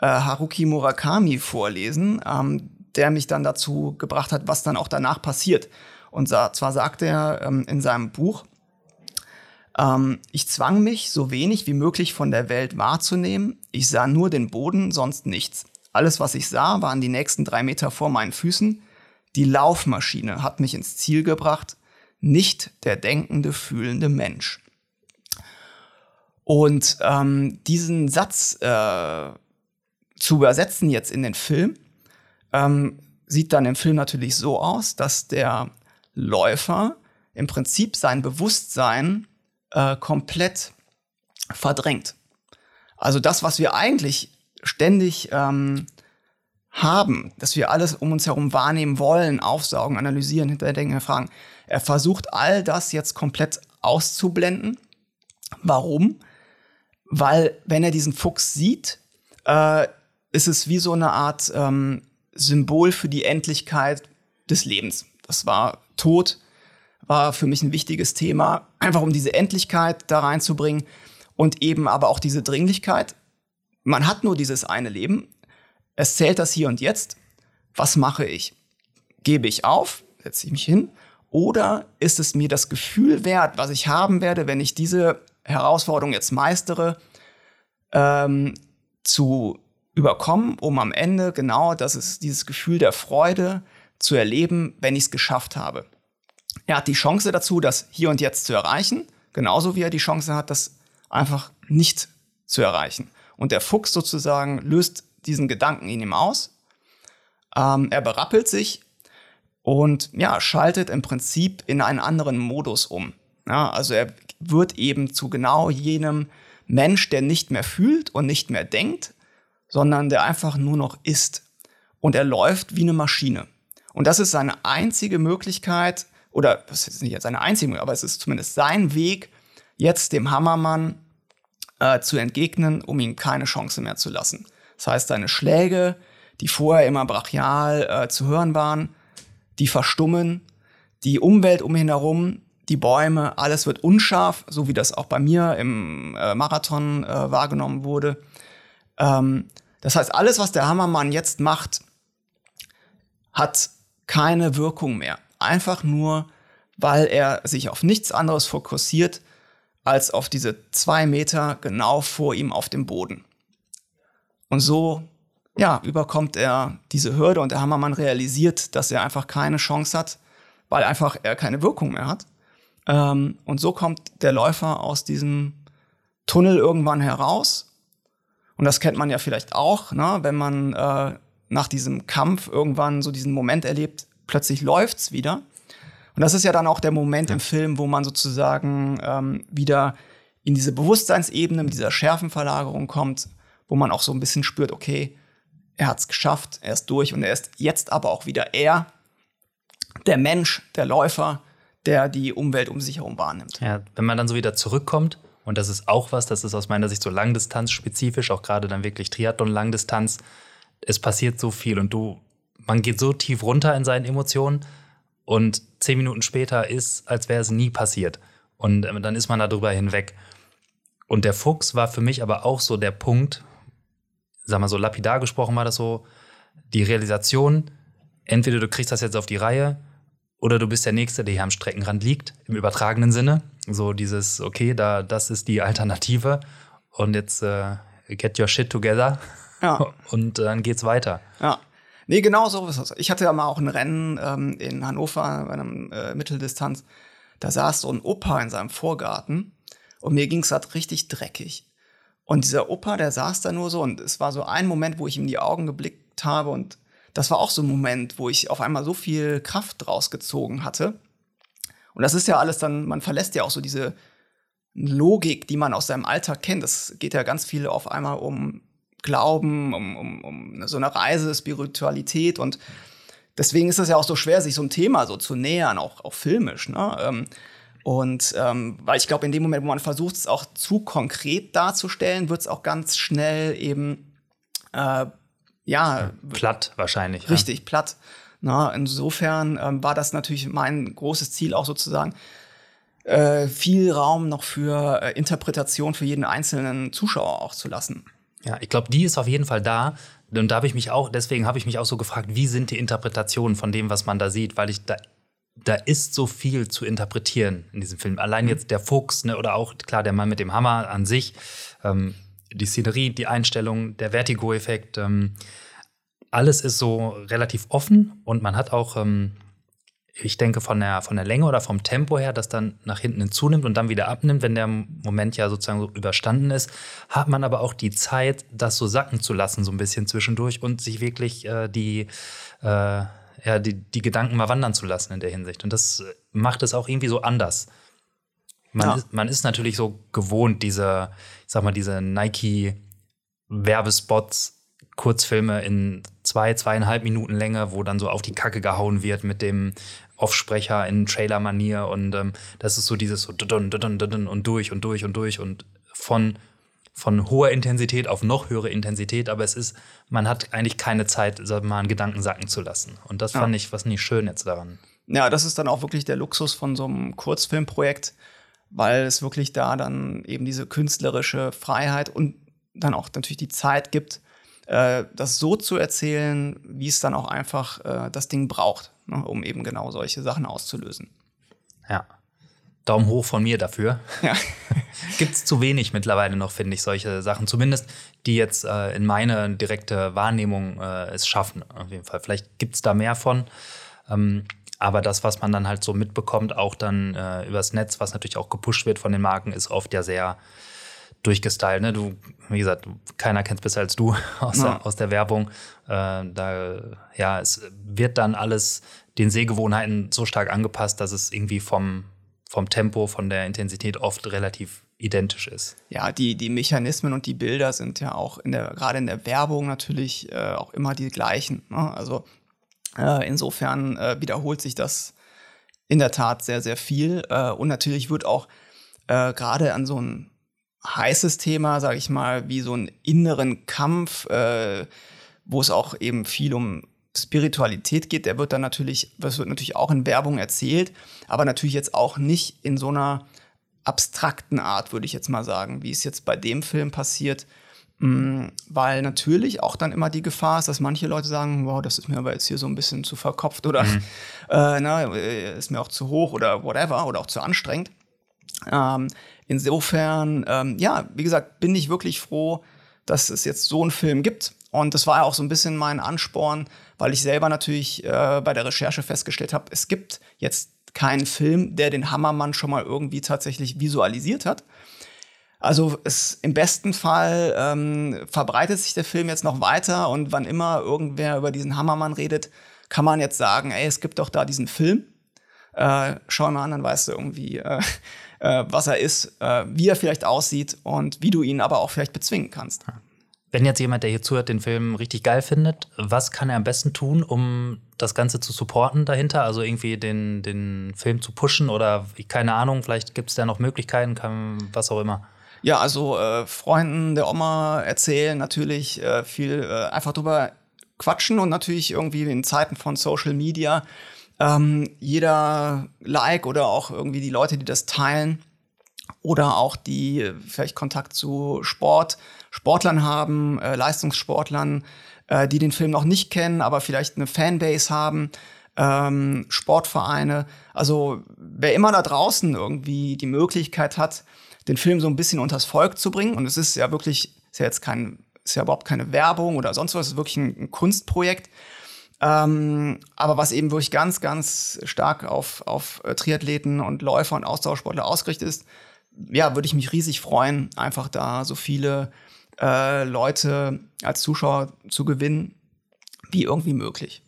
äh, Haruki Murakami vorlesen, ähm, der mich dann dazu gebracht hat, was dann auch danach passiert. Und zwar sagt er ähm, in seinem Buch, ähm, ich zwang mich, so wenig wie möglich von der Welt wahrzunehmen. Ich sah nur den Boden, sonst nichts. Alles, was ich sah, waren die nächsten drei Meter vor meinen Füßen. Die Laufmaschine hat mich ins Ziel gebracht, nicht der denkende, fühlende Mensch. Und ähm, diesen Satz äh, zu übersetzen jetzt in den Film, ähm, sieht dann im Film natürlich so aus, dass der Läufer im Prinzip sein Bewusstsein äh, komplett verdrängt. Also das, was wir eigentlich ständig ähm, haben, dass wir alles um uns herum wahrnehmen wollen, aufsaugen, analysieren, hinterdenken, fragen. Er versucht all das jetzt komplett auszublenden. Warum? Weil wenn er diesen Fuchs sieht, äh, ist es wie so eine Art ähm, Symbol für die Endlichkeit des Lebens. Das war Tod war für mich ein wichtiges Thema, einfach um diese Endlichkeit da reinzubringen und eben aber auch diese Dringlichkeit. Man hat nur dieses eine Leben. Es zählt das hier und jetzt. Was mache ich? Gebe ich auf? Setze ich mich hin? Oder ist es mir das Gefühl wert, was ich haben werde, wenn ich diese Herausforderung jetzt meistere, ähm, zu überkommen, um am Ende genau das ist dieses Gefühl der Freude zu erleben, wenn ich es geschafft habe. Er hat die Chance dazu, das hier und jetzt zu erreichen, genauso wie er die Chance hat, das einfach nicht zu erreichen. Und der Fuchs sozusagen löst diesen Gedanken in ihm aus. Ähm, er berappelt sich und ja, schaltet im Prinzip in einen anderen Modus um. Ja, also er wird eben zu genau jenem Mensch, der nicht mehr fühlt und nicht mehr denkt, sondern der einfach nur noch ist. Und er läuft wie eine Maschine. Und das ist seine einzige Möglichkeit, oder das ist nicht seine einzige, aber es ist zumindest sein Weg, jetzt dem Hammermann äh, zu entgegnen, um ihm keine Chance mehr zu lassen. Das heißt, seine Schläge, die vorher immer brachial äh, zu hören waren, die verstummen, die Umwelt um ihn herum, die Bäume, alles wird unscharf, so wie das auch bei mir im äh, Marathon äh, wahrgenommen wurde. Ähm, das heißt, alles, was der Hammermann jetzt macht, hat keine Wirkung mehr. Einfach nur, weil er sich auf nichts anderes fokussiert, als auf diese zwei Meter genau vor ihm auf dem Boden. Und so, ja, überkommt er diese Hürde und der Hammermann realisiert, dass er einfach keine Chance hat, weil einfach er keine Wirkung mehr hat. Ähm, und so kommt der Läufer aus diesem Tunnel irgendwann heraus. Und das kennt man ja vielleicht auch, ne? wenn man äh, nach diesem Kampf irgendwann so diesen Moment erlebt, plötzlich läuft's wieder. Und das ist ja dann auch der Moment ja. im Film, wo man sozusagen ähm, wieder in diese Bewusstseinsebene mit dieser Schärfenverlagerung kommt, wo man auch so ein bisschen spürt, okay, er hat's geschafft, er ist durch und er ist jetzt aber auch wieder er, der Mensch, der Läufer, der die Umwelt um sich herum wahrnimmt.
Ja, wenn man dann so wieder zurückkommt, und das ist auch was, das ist aus meiner Sicht so Langdistanz spezifisch, auch gerade dann wirklich Triathlon Langdistanz, es passiert so viel und du, man geht so tief runter in seinen Emotionen und zehn Minuten später ist, als wäre es nie passiert. Und äh, dann ist man darüber hinweg. Und der Fuchs war für mich aber auch so der Punkt, sag mal so lapidar gesprochen war das so, die Realisation, entweder du kriegst das jetzt auf die Reihe oder du bist der Nächste, der hier am Streckenrand liegt, im übertragenen Sinne. So dieses, okay, da, das ist die Alternative und jetzt äh, get your shit together ja. Und dann geht's weiter.
Ja. Nee, genau so ist es. Ich hatte ja mal auch ein Rennen ähm, in Hannover bei einem äh, Mitteldistanz. Da saß so ein Opa in seinem Vorgarten und mir ging's halt richtig dreckig. Und dieser Opa, der saß da nur so und es war so ein Moment, wo ich ihm in die Augen geblickt habe und das war auch so ein Moment, wo ich auf einmal so viel Kraft rausgezogen hatte. Und das ist ja alles dann, man verlässt ja auch so diese Logik, die man aus seinem Alltag kennt. Es geht ja ganz viel auf einmal um Glauben, um, um, um so eine Reise, Spiritualität und deswegen ist es ja auch so schwer, sich so ein Thema so zu nähern, auch, auch filmisch. Ne? Ähm, und ähm, weil ich glaube, in dem Moment, wo man versucht, es auch zu konkret darzustellen, wird es auch ganz schnell eben äh, ja
platt wahrscheinlich.
Richtig, ja. platt. Na, insofern ähm, war das natürlich mein großes Ziel auch sozusagen, äh, viel Raum noch für äh, Interpretation für jeden einzelnen Zuschauer auch zu lassen.
Ja, ich glaube, die ist auf jeden Fall da. Und da habe ich mich auch, deswegen habe ich mich auch so gefragt, wie sind die Interpretationen von dem, was man da sieht, weil ich da da ist so viel zu interpretieren in diesem Film. Allein mhm. jetzt der Fuchs ne, oder auch, klar, der Mann mit dem Hammer an sich, ähm, die Szenerie, die Einstellung, der Vertigo-Effekt, ähm, alles ist so relativ offen und man hat auch ähm, ich denke, von der, von der Länge oder vom Tempo her, das dann nach hinten zunimmt und dann wieder abnimmt, wenn der Moment ja sozusagen so überstanden ist, hat man aber auch die Zeit, das so sacken zu lassen, so ein bisschen zwischendurch und sich wirklich äh, die, äh, ja, die, die Gedanken mal wandern zu lassen in der Hinsicht. Und das macht es auch irgendwie so anders. Man, ja. ist, man ist natürlich so gewohnt, diese, ich sag mal, diese Nike-Werbespots Kurzfilme in zwei, zweieinhalb Minuten Länge, wo dann so auf die Kacke gehauen wird mit dem Offsprecher in Trailer-Manier und ähm, das ist so dieses so und durch und durch und durch und von, von hoher Intensität auf noch höhere Intensität, aber es ist, man hat eigentlich keine Zeit, mal einen Gedanken sacken zu lassen. Und das fand ich was nicht schön jetzt daran.
Ja, das ist dann auch wirklich der Luxus von so einem Kurzfilmprojekt, weil es wirklich da dann eben diese künstlerische Freiheit und dann auch natürlich die Zeit gibt, äh, das so zu erzählen, wie es dann auch einfach äh, das Ding braucht, ne, um eben genau solche Sachen auszulösen.
Ja. Daumen hoch von mir dafür. Ja. Gibt es zu wenig mittlerweile noch, finde ich, solche Sachen. Zumindest, die jetzt äh, in meine direkte Wahrnehmung äh, es schaffen. Auf jeden Fall. Vielleicht gibt es da mehr von. Ähm, aber das, was man dann halt so mitbekommt, auch dann äh, übers Netz, was natürlich auch gepusht wird von den Marken, ist oft ja sehr durchgestylt. Ne? Du, wie gesagt, keiner kennt es besser als du aus, ja. der, aus der Werbung. Äh, da, ja, es wird dann alles den Sehgewohnheiten so stark angepasst, dass es irgendwie vom, vom Tempo, von der Intensität oft relativ identisch ist.
Ja, die, die Mechanismen und die Bilder sind ja auch in der, gerade in der Werbung natürlich äh, auch immer die gleichen. Ne? Also äh, insofern äh, wiederholt sich das in der Tat sehr, sehr viel. Äh, und natürlich wird auch äh, gerade an so einem heißes Thema, sage ich mal, wie so einen inneren Kampf, äh, wo es auch eben viel um Spiritualität geht. Der wird dann natürlich, das wird natürlich auch in Werbung erzählt, aber natürlich jetzt auch nicht in so einer abstrakten Art, würde ich jetzt mal sagen, wie es jetzt bei dem Film passiert. Mm, weil natürlich auch dann immer die Gefahr ist, dass manche Leute sagen, wow, das ist mir aber jetzt hier so ein bisschen zu verkopft oder mhm. äh, na, äh, ist mir auch zu hoch oder whatever oder auch zu anstrengend. Ähm, insofern, ähm, ja, wie gesagt, bin ich wirklich froh, dass es jetzt so einen Film gibt. Und das war ja auch so ein bisschen mein Ansporn, weil ich selber natürlich äh, bei der Recherche festgestellt habe, es gibt jetzt keinen Film, der den Hammermann schon mal irgendwie tatsächlich visualisiert hat. Also es, im besten Fall ähm, verbreitet sich der Film jetzt noch weiter und wann immer irgendwer über diesen Hammermann redet, kann man jetzt sagen, ey, es gibt doch da diesen Film. Äh, schau mal an, dann weißt du irgendwie, äh, äh, was er ist, äh, wie er vielleicht aussieht und wie du ihn aber auch vielleicht bezwingen kannst.
Wenn jetzt jemand, der hier zuhört, den Film richtig geil findet, was kann er am besten tun, um das Ganze zu supporten dahinter? Also irgendwie den, den Film zu pushen oder keine Ahnung, vielleicht gibt es da noch Möglichkeiten, kann, was auch immer.
Ja, also äh, Freunden der Oma erzählen natürlich äh, viel, äh, einfach drüber quatschen und natürlich irgendwie in Zeiten von Social Media ähm, jeder Like oder auch irgendwie die Leute, die das teilen oder auch die äh, vielleicht Kontakt zu Sport, Sportlern haben, äh, Leistungssportlern, äh, die den Film noch nicht kennen, aber vielleicht eine Fanbase haben, ähm, Sportvereine. Also wer immer da draußen irgendwie die Möglichkeit hat, den Film so ein bisschen unters Volk zu bringen, und es ist ja wirklich, ist ja jetzt kein, ist ja überhaupt keine Werbung oder sonst was, es ist wirklich ein, ein Kunstprojekt. Ähm, aber was eben wirklich ganz, ganz stark auf, auf Triathleten und Läufer und Austauschsportler ausgerichtet ist, ja, würde ich mich riesig freuen, einfach da so viele äh, Leute als Zuschauer zu gewinnen, wie irgendwie möglich.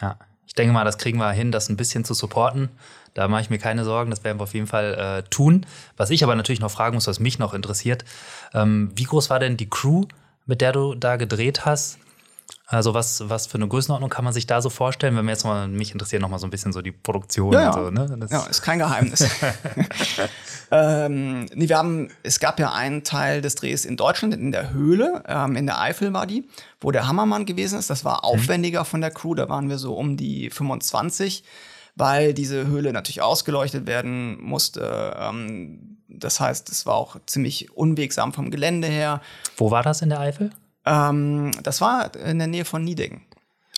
Ja, ich denke mal, das kriegen wir hin, das ein bisschen zu supporten. Da mache ich mir keine Sorgen, das werden wir auf jeden Fall äh, tun. Was ich aber natürlich noch fragen muss, was mich noch interessiert, ähm, wie groß war denn die Crew, mit der du da gedreht hast? Also was, was für eine Größenordnung kann man sich da so vorstellen, wenn wir jetzt mal, mich interessiert noch mal so ein bisschen so die Produktion
ja, ja.
so,
ne? Das ja, ist kein Geheimnis. ähm, nee, wir haben, es gab ja einen Teil des Drehs in Deutschland, in der Höhle, ähm, in der Eifel war die, wo der Hammermann gewesen ist. Das war mhm. aufwendiger von der Crew, da waren wir so um die 25 weil diese Höhle natürlich ausgeleuchtet werden musste. Ähm, das heißt, es war auch ziemlich unwegsam vom Gelände her.
Wo war das in der Eifel?
Ähm, das war in der Nähe von Niedecken.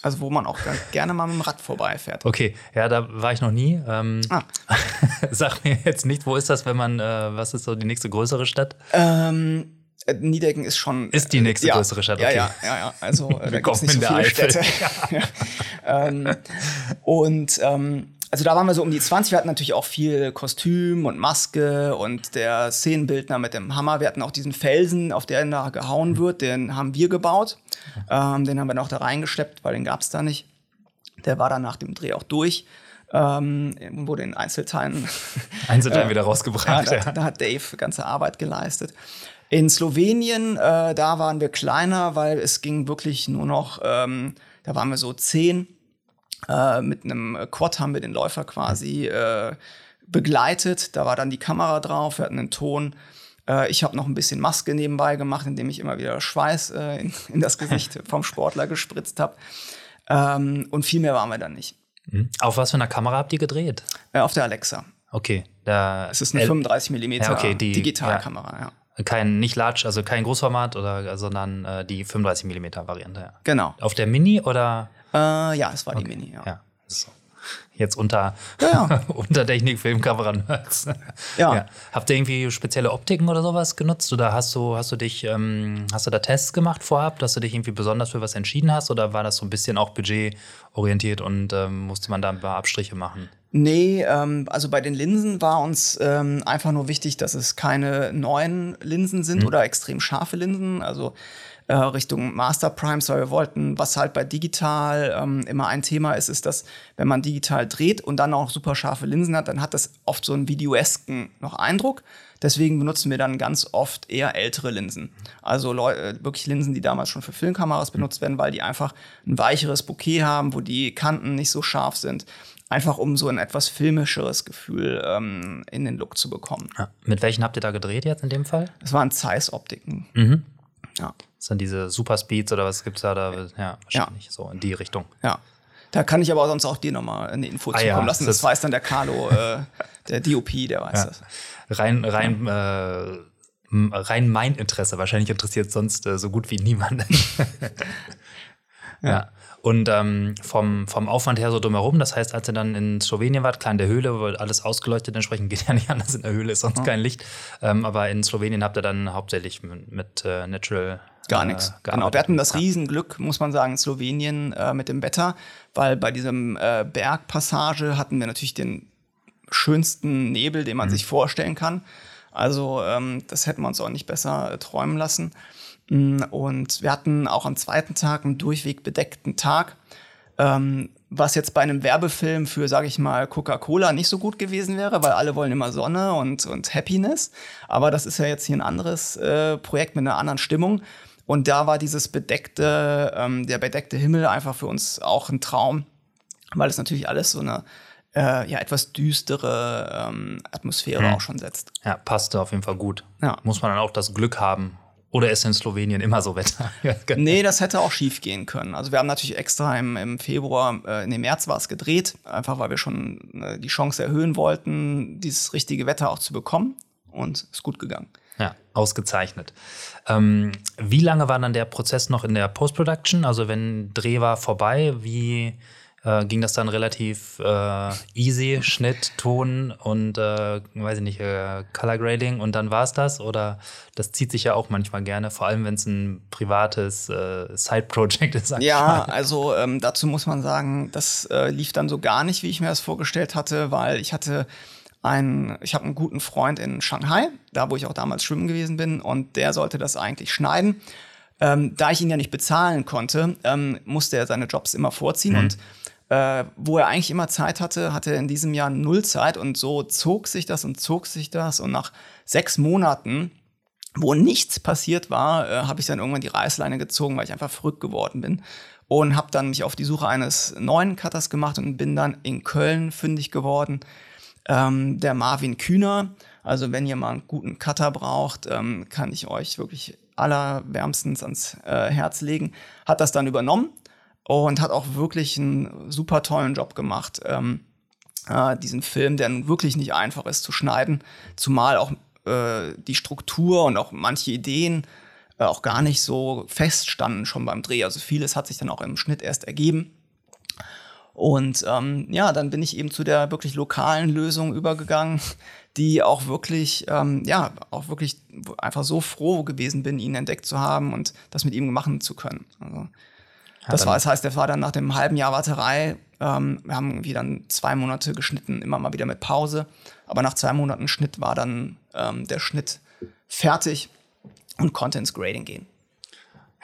Also wo man auch gerne mal mit dem Rad vorbeifährt.
Okay, ja, da war ich noch nie. Ähm, ah. Sag mir jetzt nicht, wo ist das, wenn man, äh, was ist so die nächste größere Stadt?
Ähm, äh, Niedecken ist schon.
Ist die nächste
ja,
größere Stadt,
okay. Ja, ja, ja. Also äh, da gibt es nicht so viele Eifel. Städte. ja. ähm, und ähm, also da waren wir so um die 20. Wir hatten natürlich auch viel Kostüm und Maske und der Szenenbildner mit dem Hammer. Wir hatten auch diesen Felsen, auf den da gehauen wird, den haben wir gebaut. Ähm, den haben wir noch da reingeschleppt, weil den gab es da nicht. Der war dann nach dem Dreh auch durch. Ähm, wurde in Einzelteilen,
Einzelteilen wieder rausgebracht.
Ja, da, da, hat Dave ganze Arbeit geleistet. In Slowenien, äh, da waren wir kleiner, weil es ging wirklich nur noch, ähm, da waren wir so zehn äh, mit einem Quad haben wir den Läufer quasi äh, begleitet. Da war dann die Kamera drauf, wir hatten einen Ton. Äh, ich habe noch ein bisschen Maske nebenbei gemacht, indem ich immer wieder Schweiß äh, in, in, das Gesicht vom Sportler gespritzt habe. Ähm, und viel mehr waren wir dann nicht.
Mhm. Auf was für einer Kamera habt ihr gedreht?
Äh, auf der Alexa.
Okay. Da
es ist eine 35 mm ja, okay, Digitalkamera, ja.
ja. Kein, nicht large, also kein Großformat, oder, sondern äh, die 35 mm Variante. Ja.
Genau.
Auf der Mini oder?
Äh, ja, es war okay. die Mini, ja. ja.
So. Jetzt unter, ja, ja. unter Technik, Filmkamera ja. ja. Habt ihr irgendwie spezielle Optiken oder sowas genutzt? Oder hast du, hast du dich, ähm, hast du da Tests gemacht vorab, dass du dich irgendwie besonders für was entschieden hast? Oder war das so ein bisschen auch budgetorientiert und ähm, musste man da ein paar Abstriche machen?
Nee, ähm, also bei den Linsen war uns ähm, einfach nur wichtig, dass es keine neuen Linsen sind mhm. oder extrem scharfe Linsen. Also äh, Richtung Master Primes, weil wir wollten, was halt bei digital ähm, immer ein Thema ist, ist, dass wenn man digital dreht und dann auch super scharfe Linsen hat, dann hat das oft so einen videoesken noch Eindruck. Deswegen benutzen wir dann ganz oft eher ältere Linsen. Also Leu äh, wirklich Linsen, die damals schon für Filmkameras benutzt werden, weil die einfach ein weicheres Bouquet haben, wo die Kanten nicht so scharf sind. Einfach um so ein etwas filmischeres Gefühl ähm, in den Look zu bekommen.
Ja. Mit welchen habt ihr da gedreht jetzt in dem Fall?
Das waren Zeiss-Optiken.
Mhm. Ja. Das sind diese Superspeeds oder was gibt es da? da? Ja, wahrscheinlich ja. so in die Richtung.
Ja. Da kann ich aber sonst auch dir nochmal eine Info ah, zukommen ja, lassen. Das, das, weiß dann der Carlo, äh, der DOP, der weiß ja. das.
Rein, rein, äh, rein mein Interesse. Wahrscheinlich interessiert sonst äh, so gut wie niemanden. ja. Und ähm, vom, vom Aufwand her so drumherum, das heißt, als ihr dann in Slowenien wart, klar in der Höhle, wird alles ausgeleuchtet, entsprechend geht ja nicht anders in der Höhle, ist sonst ja. kein Licht. Ähm, aber in Slowenien habt ihr dann hauptsächlich mit, mit äh, Natural
Gar nichts. Äh, genau. Wir hatten das Riesenglück, muss man sagen, in Slowenien äh, mit dem Wetter, weil bei diesem äh, Bergpassage hatten wir natürlich den schönsten Nebel, den man mhm. sich vorstellen kann. Also ähm, das hätten wir uns auch nicht besser äh, träumen lassen. Mm, und wir hatten auch am zweiten Tag einen durchweg bedeckten Tag, ähm, was jetzt bei einem Werbefilm für, sage ich mal, Coca-Cola nicht so gut gewesen wäre, weil alle wollen immer Sonne und, und Happiness. Aber das ist ja jetzt hier ein anderes äh, Projekt mit einer anderen Stimmung. Und da war dieses bedeckte, ähm, der bedeckte Himmel einfach für uns auch ein Traum, weil es natürlich alles so eine äh, ja, etwas düstere ähm, Atmosphäre hm. auch schon setzt.
Ja, passte auf jeden Fall gut. Ja. Muss man dann auch das Glück haben, oder ist in Slowenien immer so Wetter?
nee, das hätte auch schief gehen können. Also wir haben natürlich extra im, im Februar, äh, in dem März war es gedreht, einfach weil wir schon äh, die Chance erhöhen wollten, dieses richtige Wetter auch zu bekommen. Und ist gut gegangen.
Ja, ausgezeichnet. Ähm, wie lange war dann der Prozess noch in der Post-Production? Also wenn Dreh war vorbei, wie äh, ging das dann relativ äh, easy, Schnitt, Ton und äh, weiß ich nicht, äh, Color Grading und dann war es das? Oder das zieht sich ja auch manchmal gerne, vor allem wenn es ein privates äh, Side-Project ist.
Ja, also ähm, dazu muss man sagen, das äh, lief dann so gar nicht, wie ich mir das vorgestellt hatte, weil ich hatte einen, ich habe einen guten Freund in Shanghai, da wo ich auch damals schwimmen gewesen bin, und der sollte das eigentlich schneiden. Ähm, da ich ihn ja nicht bezahlen konnte, ähm, musste er seine Jobs immer vorziehen mhm. und äh, wo er eigentlich immer Zeit hatte, hatte er in diesem Jahr null Zeit und so zog sich das und zog sich das und nach sechs Monaten wo nichts passiert war, äh, habe ich dann irgendwann die Reißleine gezogen, weil ich einfach verrückt geworden bin und habe dann mich auf die Suche eines neuen Cutters gemacht und bin dann in Köln fündig geworden ähm, der Marvin Kühner. Also wenn ihr mal einen guten Cutter braucht, ähm, kann ich euch wirklich allerwärmstens ans äh, Herz legen. Hat das dann übernommen und hat auch wirklich einen super tollen Job gemacht. Ähm, äh, diesen Film, der nun wirklich nicht einfach ist zu schneiden, zumal auch äh, die Struktur und auch manche Ideen äh, auch gar nicht so feststanden schon beim Dreh. Also vieles hat sich dann auch im Schnitt erst ergeben. Und ähm, ja, dann bin ich eben zu der wirklich lokalen Lösung übergegangen, die auch wirklich, ähm, ja, auch wirklich einfach so froh gewesen bin, ihn entdeckt zu haben und das mit ihm machen zu können. Also, das war, das heißt, der war dann nach dem halben Jahr Warterei, ähm, wir haben irgendwie dann zwei Monate geschnitten, immer mal wieder mit Pause. Aber nach zwei Monaten Schnitt war dann ähm, der Schnitt fertig und konnte ins Grading gehen.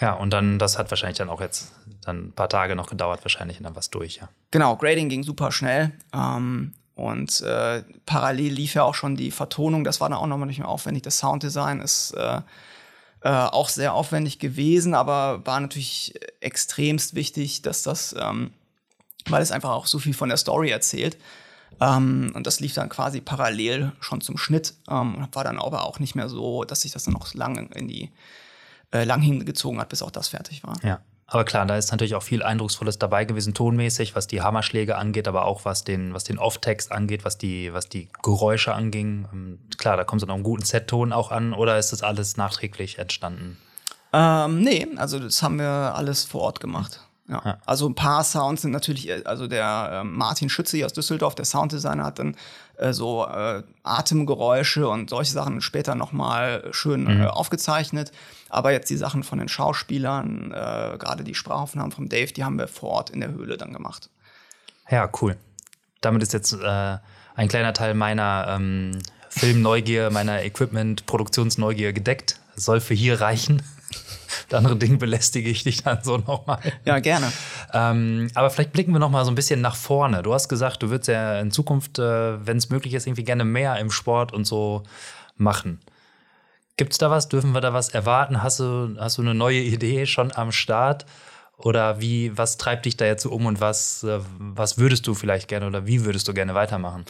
Ja, und dann, das hat wahrscheinlich dann auch jetzt dann ein paar Tage noch gedauert, wahrscheinlich, und dann was durch, ja.
Genau, Grading ging super schnell. Ähm, und äh, parallel lief ja auch schon die Vertonung, das war dann auch nochmal nicht mehr aufwendig. Das Sounddesign ist äh, äh, auch sehr aufwendig gewesen, aber war natürlich extremst wichtig, dass das, ähm, weil es einfach auch so viel von der Story erzählt. Ähm, und das lief dann quasi parallel schon zum Schnitt. Ähm, war dann aber auch nicht mehr so, dass sich das dann noch lang in die äh, lang hingezogen hat, bis auch das fertig war.
Ja. Aber klar, da ist natürlich auch viel Eindrucksvolles dabei gewesen, tonmäßig, was die Hammerschläge angeht, aber auch was den, was den Off-Text angeht, was die, was die Geräusche anging. Ähm, klar, da kommt dann auch einen guten Set-Ton auch an, oder ist das alles nachträglich entstanden?
Ähm, nee, also das haben wir alles vor Ort gemacht. Ja. ja. Also ein paar Sounds sind natürlich, äh, also der äh, Martin Schütze hier aus Düsseldorf, der Sounddesigner, hat dann äh, so äh, Atemgeräusche und solche Sachen später nochmal schön mhm. äh, aufgezeichnet. Aber jetzt die Sachen von den Schauspielern, äh, gerade die Sprachaufnahmen von Dave, die haben wir vor Ort in der Höhle dann gemacht.
Ja, cool. Damit ist jetzt ein kleiner Teil meiner ähm, Filmneugier, meiner Equipment-Produktionsneugier gedeckt. Soll für hier reichen. Das andere Ding belästige ich dich dann so nochmal.
Ja, gerne.
Ähm, aber vielleicht blicken wir nochmal so ein bisschen nach vorne. Du hast gesagt, du würdest ja in Zukunft, äh, wenn es möglich ist, irgendwie gerne mehr im Sport und so machen. Gibt es da was? Dürfen wir da was erwarten? Hast du, hast du eine neue Idee schon am Start? Oder wie, was treibt dich da jetzt so um und was, äh, was würdest du vielleicht gerne oder wie würdest du gerne weitermachen?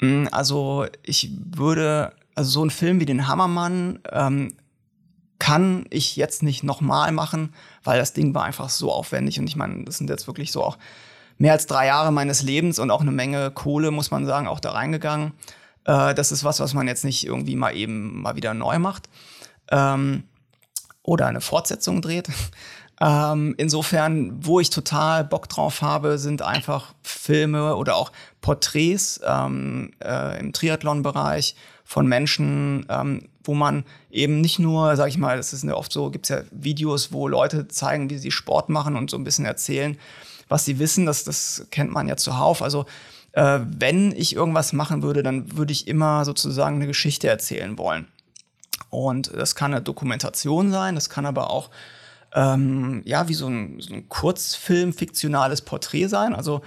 Mm, also ich würde, also so ein Film wie den Hammermann ähm, kann ich jetzt nicht nochmal machen, weil das Ding war einfach so aufwendig und ich meine, das sind jetzt wirklich so auch mehr als drei Jahre meines Lebens und auch eine Menge Kohle, muss man sagen, auch da reingegangen. Äh, das ist was, was man jetzt nicht irgendwie mal eben mal wieder neu macht. Ähm, oder eine Fortsetzung dreht. Ähm, insofern, wo ich total Bock drauf habe, sind einfach Filme oder auch Porträts ähm, äh, im Triathlon-Bereich von Menschen, ähm, wo man eben nicht nur, sag ich mal, das ist ja oft so, gibt es ja Videos, wo Leute zeigen, wie sie Sport machen und so ein bisschen erzählen, was sie wissen. Das, das kennt man ja zuhauf. Also äh, wenn ich irgendwas machen würde, dann würde ich immer sozusagen eine Geschichte erzählen wollen. Und das kann eine Dokumentation sein, das kann aber auch ähm, ja wie so ein, so ein Kurzfilm, fiktionales Porträt sein. Also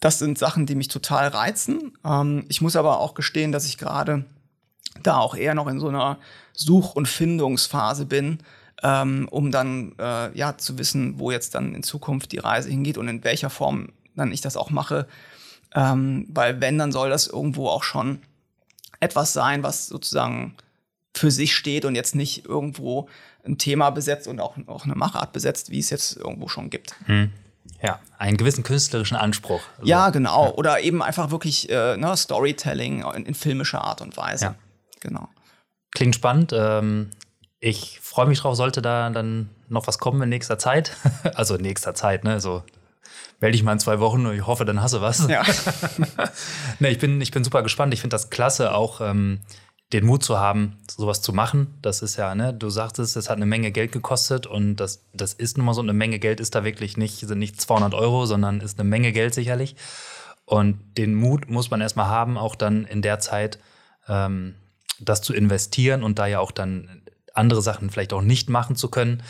das sind Sachen, die mich total reizen. Ähm, ich muss aber auch gestehen, dass ich gerade da auch eher noch in so einer Such- und Findungsphase bin, ähm, um dann äh, ja zu wissen, wo jetzt dann in Zukunft die Reise hingeht und in welcher Form dann ich das auch mache. Ähm, weil wenn, dann soll das irgendwo auch schon etwas sein, was sozusagen für sich steht und jetzt nicht irgendwo ein Thema besetzt und auch, auch eine Machart besetzt, wie es jetzt irgendwo schon gibt. Hm.
Ja, einen gewissen künstlerischen Anspruch.
Also, ja, genau. Ja. Oder eben einfach wirklich äh, ne, Storytelling in, in, filmischer Art und Weise. Ja. Genau.
Klingt spannend. Ähm, ich freue mich drauf, sollte da dann noch was kommen in nächster Zeit. also in nächster Zeit, ne? So melde ich mal in zwei Wochen und ich hoffe, dann hasse was. Ja. ne, ich, bin, ich bin super gespannt. Ich finde das klasse, auch ähm, den Mut zu haben, sowas zu machen. Das ist ja, ne, du sagtest, es hat eine Menge Geld gekostet und das, das ist nun mal so, eine Menge Geld ist da wirklich nicht, sind nicht 200 Euro, sondern ist eine Menge Geld sicherlich. Und den Mut muss man erstmal haben, auch dann in der Zeit ähm, das zu investieren und da ja auch dann andere Sachen vielleicht auch nicht machen zu können.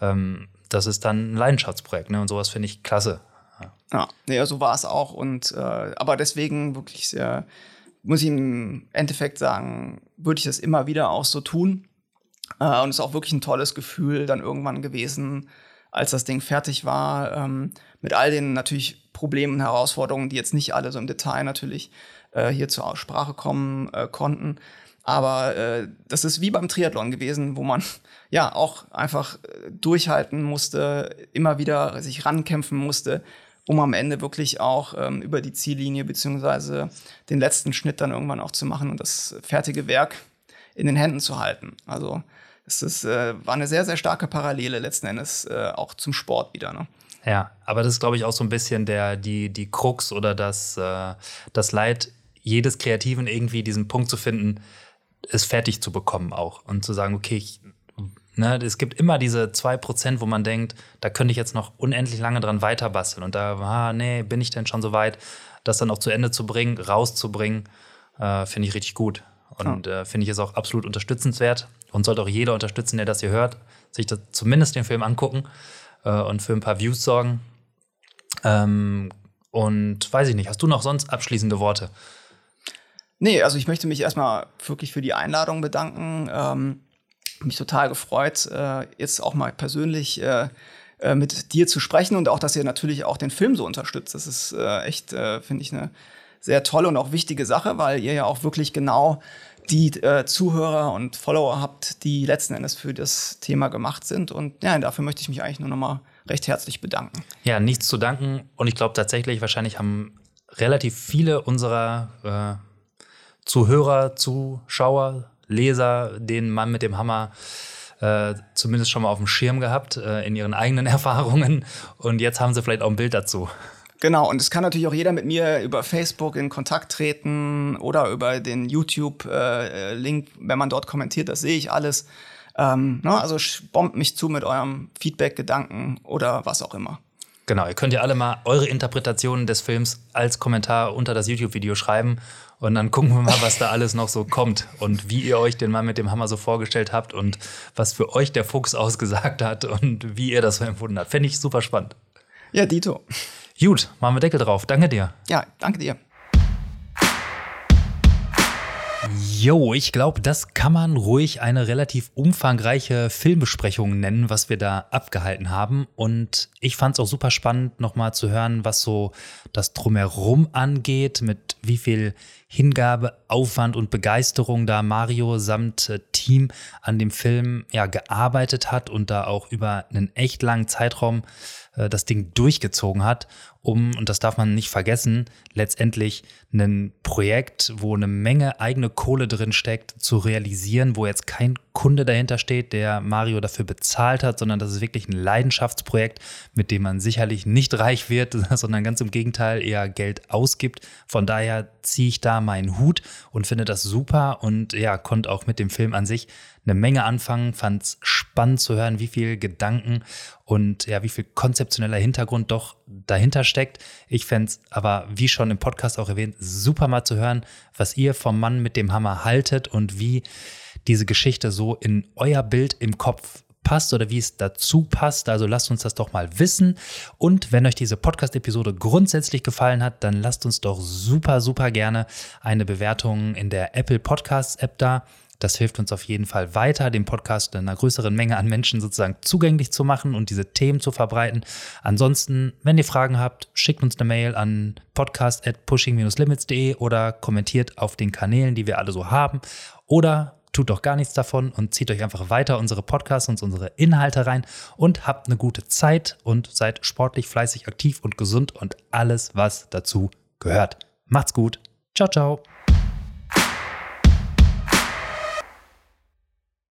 Ähm, das ist dann ein Leidenschaftsprojekt, ne? Und sowas finde ich klasse.
Ja, ja, so war es auch. Und äh, aber deswegen wirklich sehr muss ich im Endeffekt sagen, würde ich das immer wieder auch so tun. Äh, und es ist auch wirklich ein tolles Gefühl dann irgendwann gewesen, als das Ding fertig war, ähm, mit all den natürlich Problemen und Herausforderungen, die jetzt nicht alle so im Detail natürlich äh, hier zur Aussprache kommen äh, konnten. Aber äh, das ist wie beim Triathlon gewesen, wo man ja auch einfach äh, durchhalten musste, immer wieder sich rankämpfen musste, um am Ende wirklich auch ähm, über die Ziellinie beziehungsweise den letzten Schnitt dann irgendwann auch zu machen und das fertige Werk in den Händen zu halten. Also es ist, äh, war eine sehr, sehr starke Parallele letzten Endes äh, auch zum Sport wieder. Ne?
Ja, aber das ist, glaube ich, auch so ein bisschen der, die, die Krux oder das, äh, das Leid jedes Kreativen irgendwie diesen Punkt zu finden, es fertig zu bekommen auch und zu sagen, okay, ich Ne, es gibt immer diese 2%, wo man denkt, da könnte ich jetzt noch unendlich lange dran weiter basteln. Und da, ah, nee, bin ich denn schon so weit, das dann auch zu Ende zu bringen, rauszubringen, äh, finde ich richtig gut. Und ja. äh, finde ich es auch absolut unterstützenswert und sollte auch jeder unterstützen, der das hier hört, sich das, zumindest den Film angucken äh, und für ein paar Views sorgen. Ähm, und weiß ich nicht, hast du noch sonst abschließende Worte?
Nee, also ich möchte mich erstmal wirklich für die Einladung bedanken. Ähm mich total gefreut, äh, jetzt auch mal persönlich äh, äh, mit dir zu sprechen und auch, dass ihr natürlich auch den Film so unterstützt. Das ist äh, echt, äh, finde ich, eine sehr tolle und auch wichtige Sache, weil ihr ja auch wirklich genau die Zuhörer und Follower habt, die letzten Endes für das Thema gemacht sind. Und ja, dafür möchte ich mich eigentlich nur nochmal recht herzlich bedanken.
Ja, nichts zu danken. Und ich glaube tatsächlich, wahrscheinlich haben relativ viele unserer Zuhörer, Zuschauer, Leser den Mann mit dem Hammer äh, zumindest schon mal auf dem Schirm gehabt äh, in ihren eigenen Erfahrungen und jetzt haben sie vielleicht auch ein Bild dazu.
Genau, und es kann natürlich auch jeder mit mir über Facebook in Kontakt treten oder über den YouTube-Link, äh, wenn man dort kommentiert, das sehe ich alles. Ähm, ne? Also bombt mich zu mit eurem Feedback, Gedanken oder was auch immer.
Genau, ihr könnt ja alle mal eure Interpretationen des Films als Kommentar unter das YouTube-Video schreiben und dann gucken wir mal, was da alles noch so kommt und wie ihr euch den Mann mit dem Hammer so vorgestellt habt und was für euch der Fuchs ausgesagt hat und wie ihr das so empfunden habt. Fände ich super spannend.
Ja, Dito.
Gut, machen wir Deckel drauf. Danke dir.
Ja, danke dir.
Jo, ich glaube, das kann man ruhig eine relativ umfangreiche Filmbesprechung nennen, was wir da abgehalten haben. Und ich fand es auch super spannend, nochmal zu hören, was so das Drumherum angeht, mit wie viel Hingabe, Aufwand und Begeisterung da Mario samt äh, Team an dem Film ja gearbeitet hat und da auch über einen echt langen Zeitraum äh, das Ding durchgezogen hat, um, und das darf man nicht vergessen, letztendlich ein Projekt, wo eine Menge eigene Kohle drin steckt, zu realisieren, wo jetzt kein Kunde dahinter steht, der Mario dafür bezahlt hat, sondern das ist wirklich ein Leidenschaftsprojekt, mit dem man sicherlich nicht reich wird, sondern ganz im Gegenteil eher Geld ausgibt. Von daher ziehe ich da meinen Hut und finde das super und ja, konnte auch mit dem Film an sich eine Menge anfangen, fand es spannend zu hören, wie viel Gedanken und ja, wie viel konzeptioneller Hintergrund doch dahinter steckt. Ich fände es aber, wie schon im Podcast auch erwähnt, super mal zu hören, was ihr vom Mann mit dem Hammer haltet und wie diese Geschichte so in euer Bild im Kopf passt oder wie es dazu passt. Also lasst uns das doch mal wissen. Und wenn euch diese Podcast-Episode grundsätzlich gefallen hat, dann lasst uns doch super, super gerne eine Bewertung in der Apple Podcasts App da. Das hilft uns auf jeden Fall weiter, den Podcast einer größeren Menge an Menschen sozusagen zugänglich zu machen und diese Themen zu verbreiten. Ansonsten, wenn ihr Fragen habt, schickt uns eine Mail an podcast.pushing-limits.de oder kommentiert auf den Kanälen, die wir alle so haben. Oder tut doch gar nichts davon und zieht euch einfach weiter unsere Podcasts und unsere Inhalte rein und habt eine gute Zeit und seid sportlich, fleißig, aktiv und gesund und alles, was dazu gehört. Macht's gut. Ciao, ciao.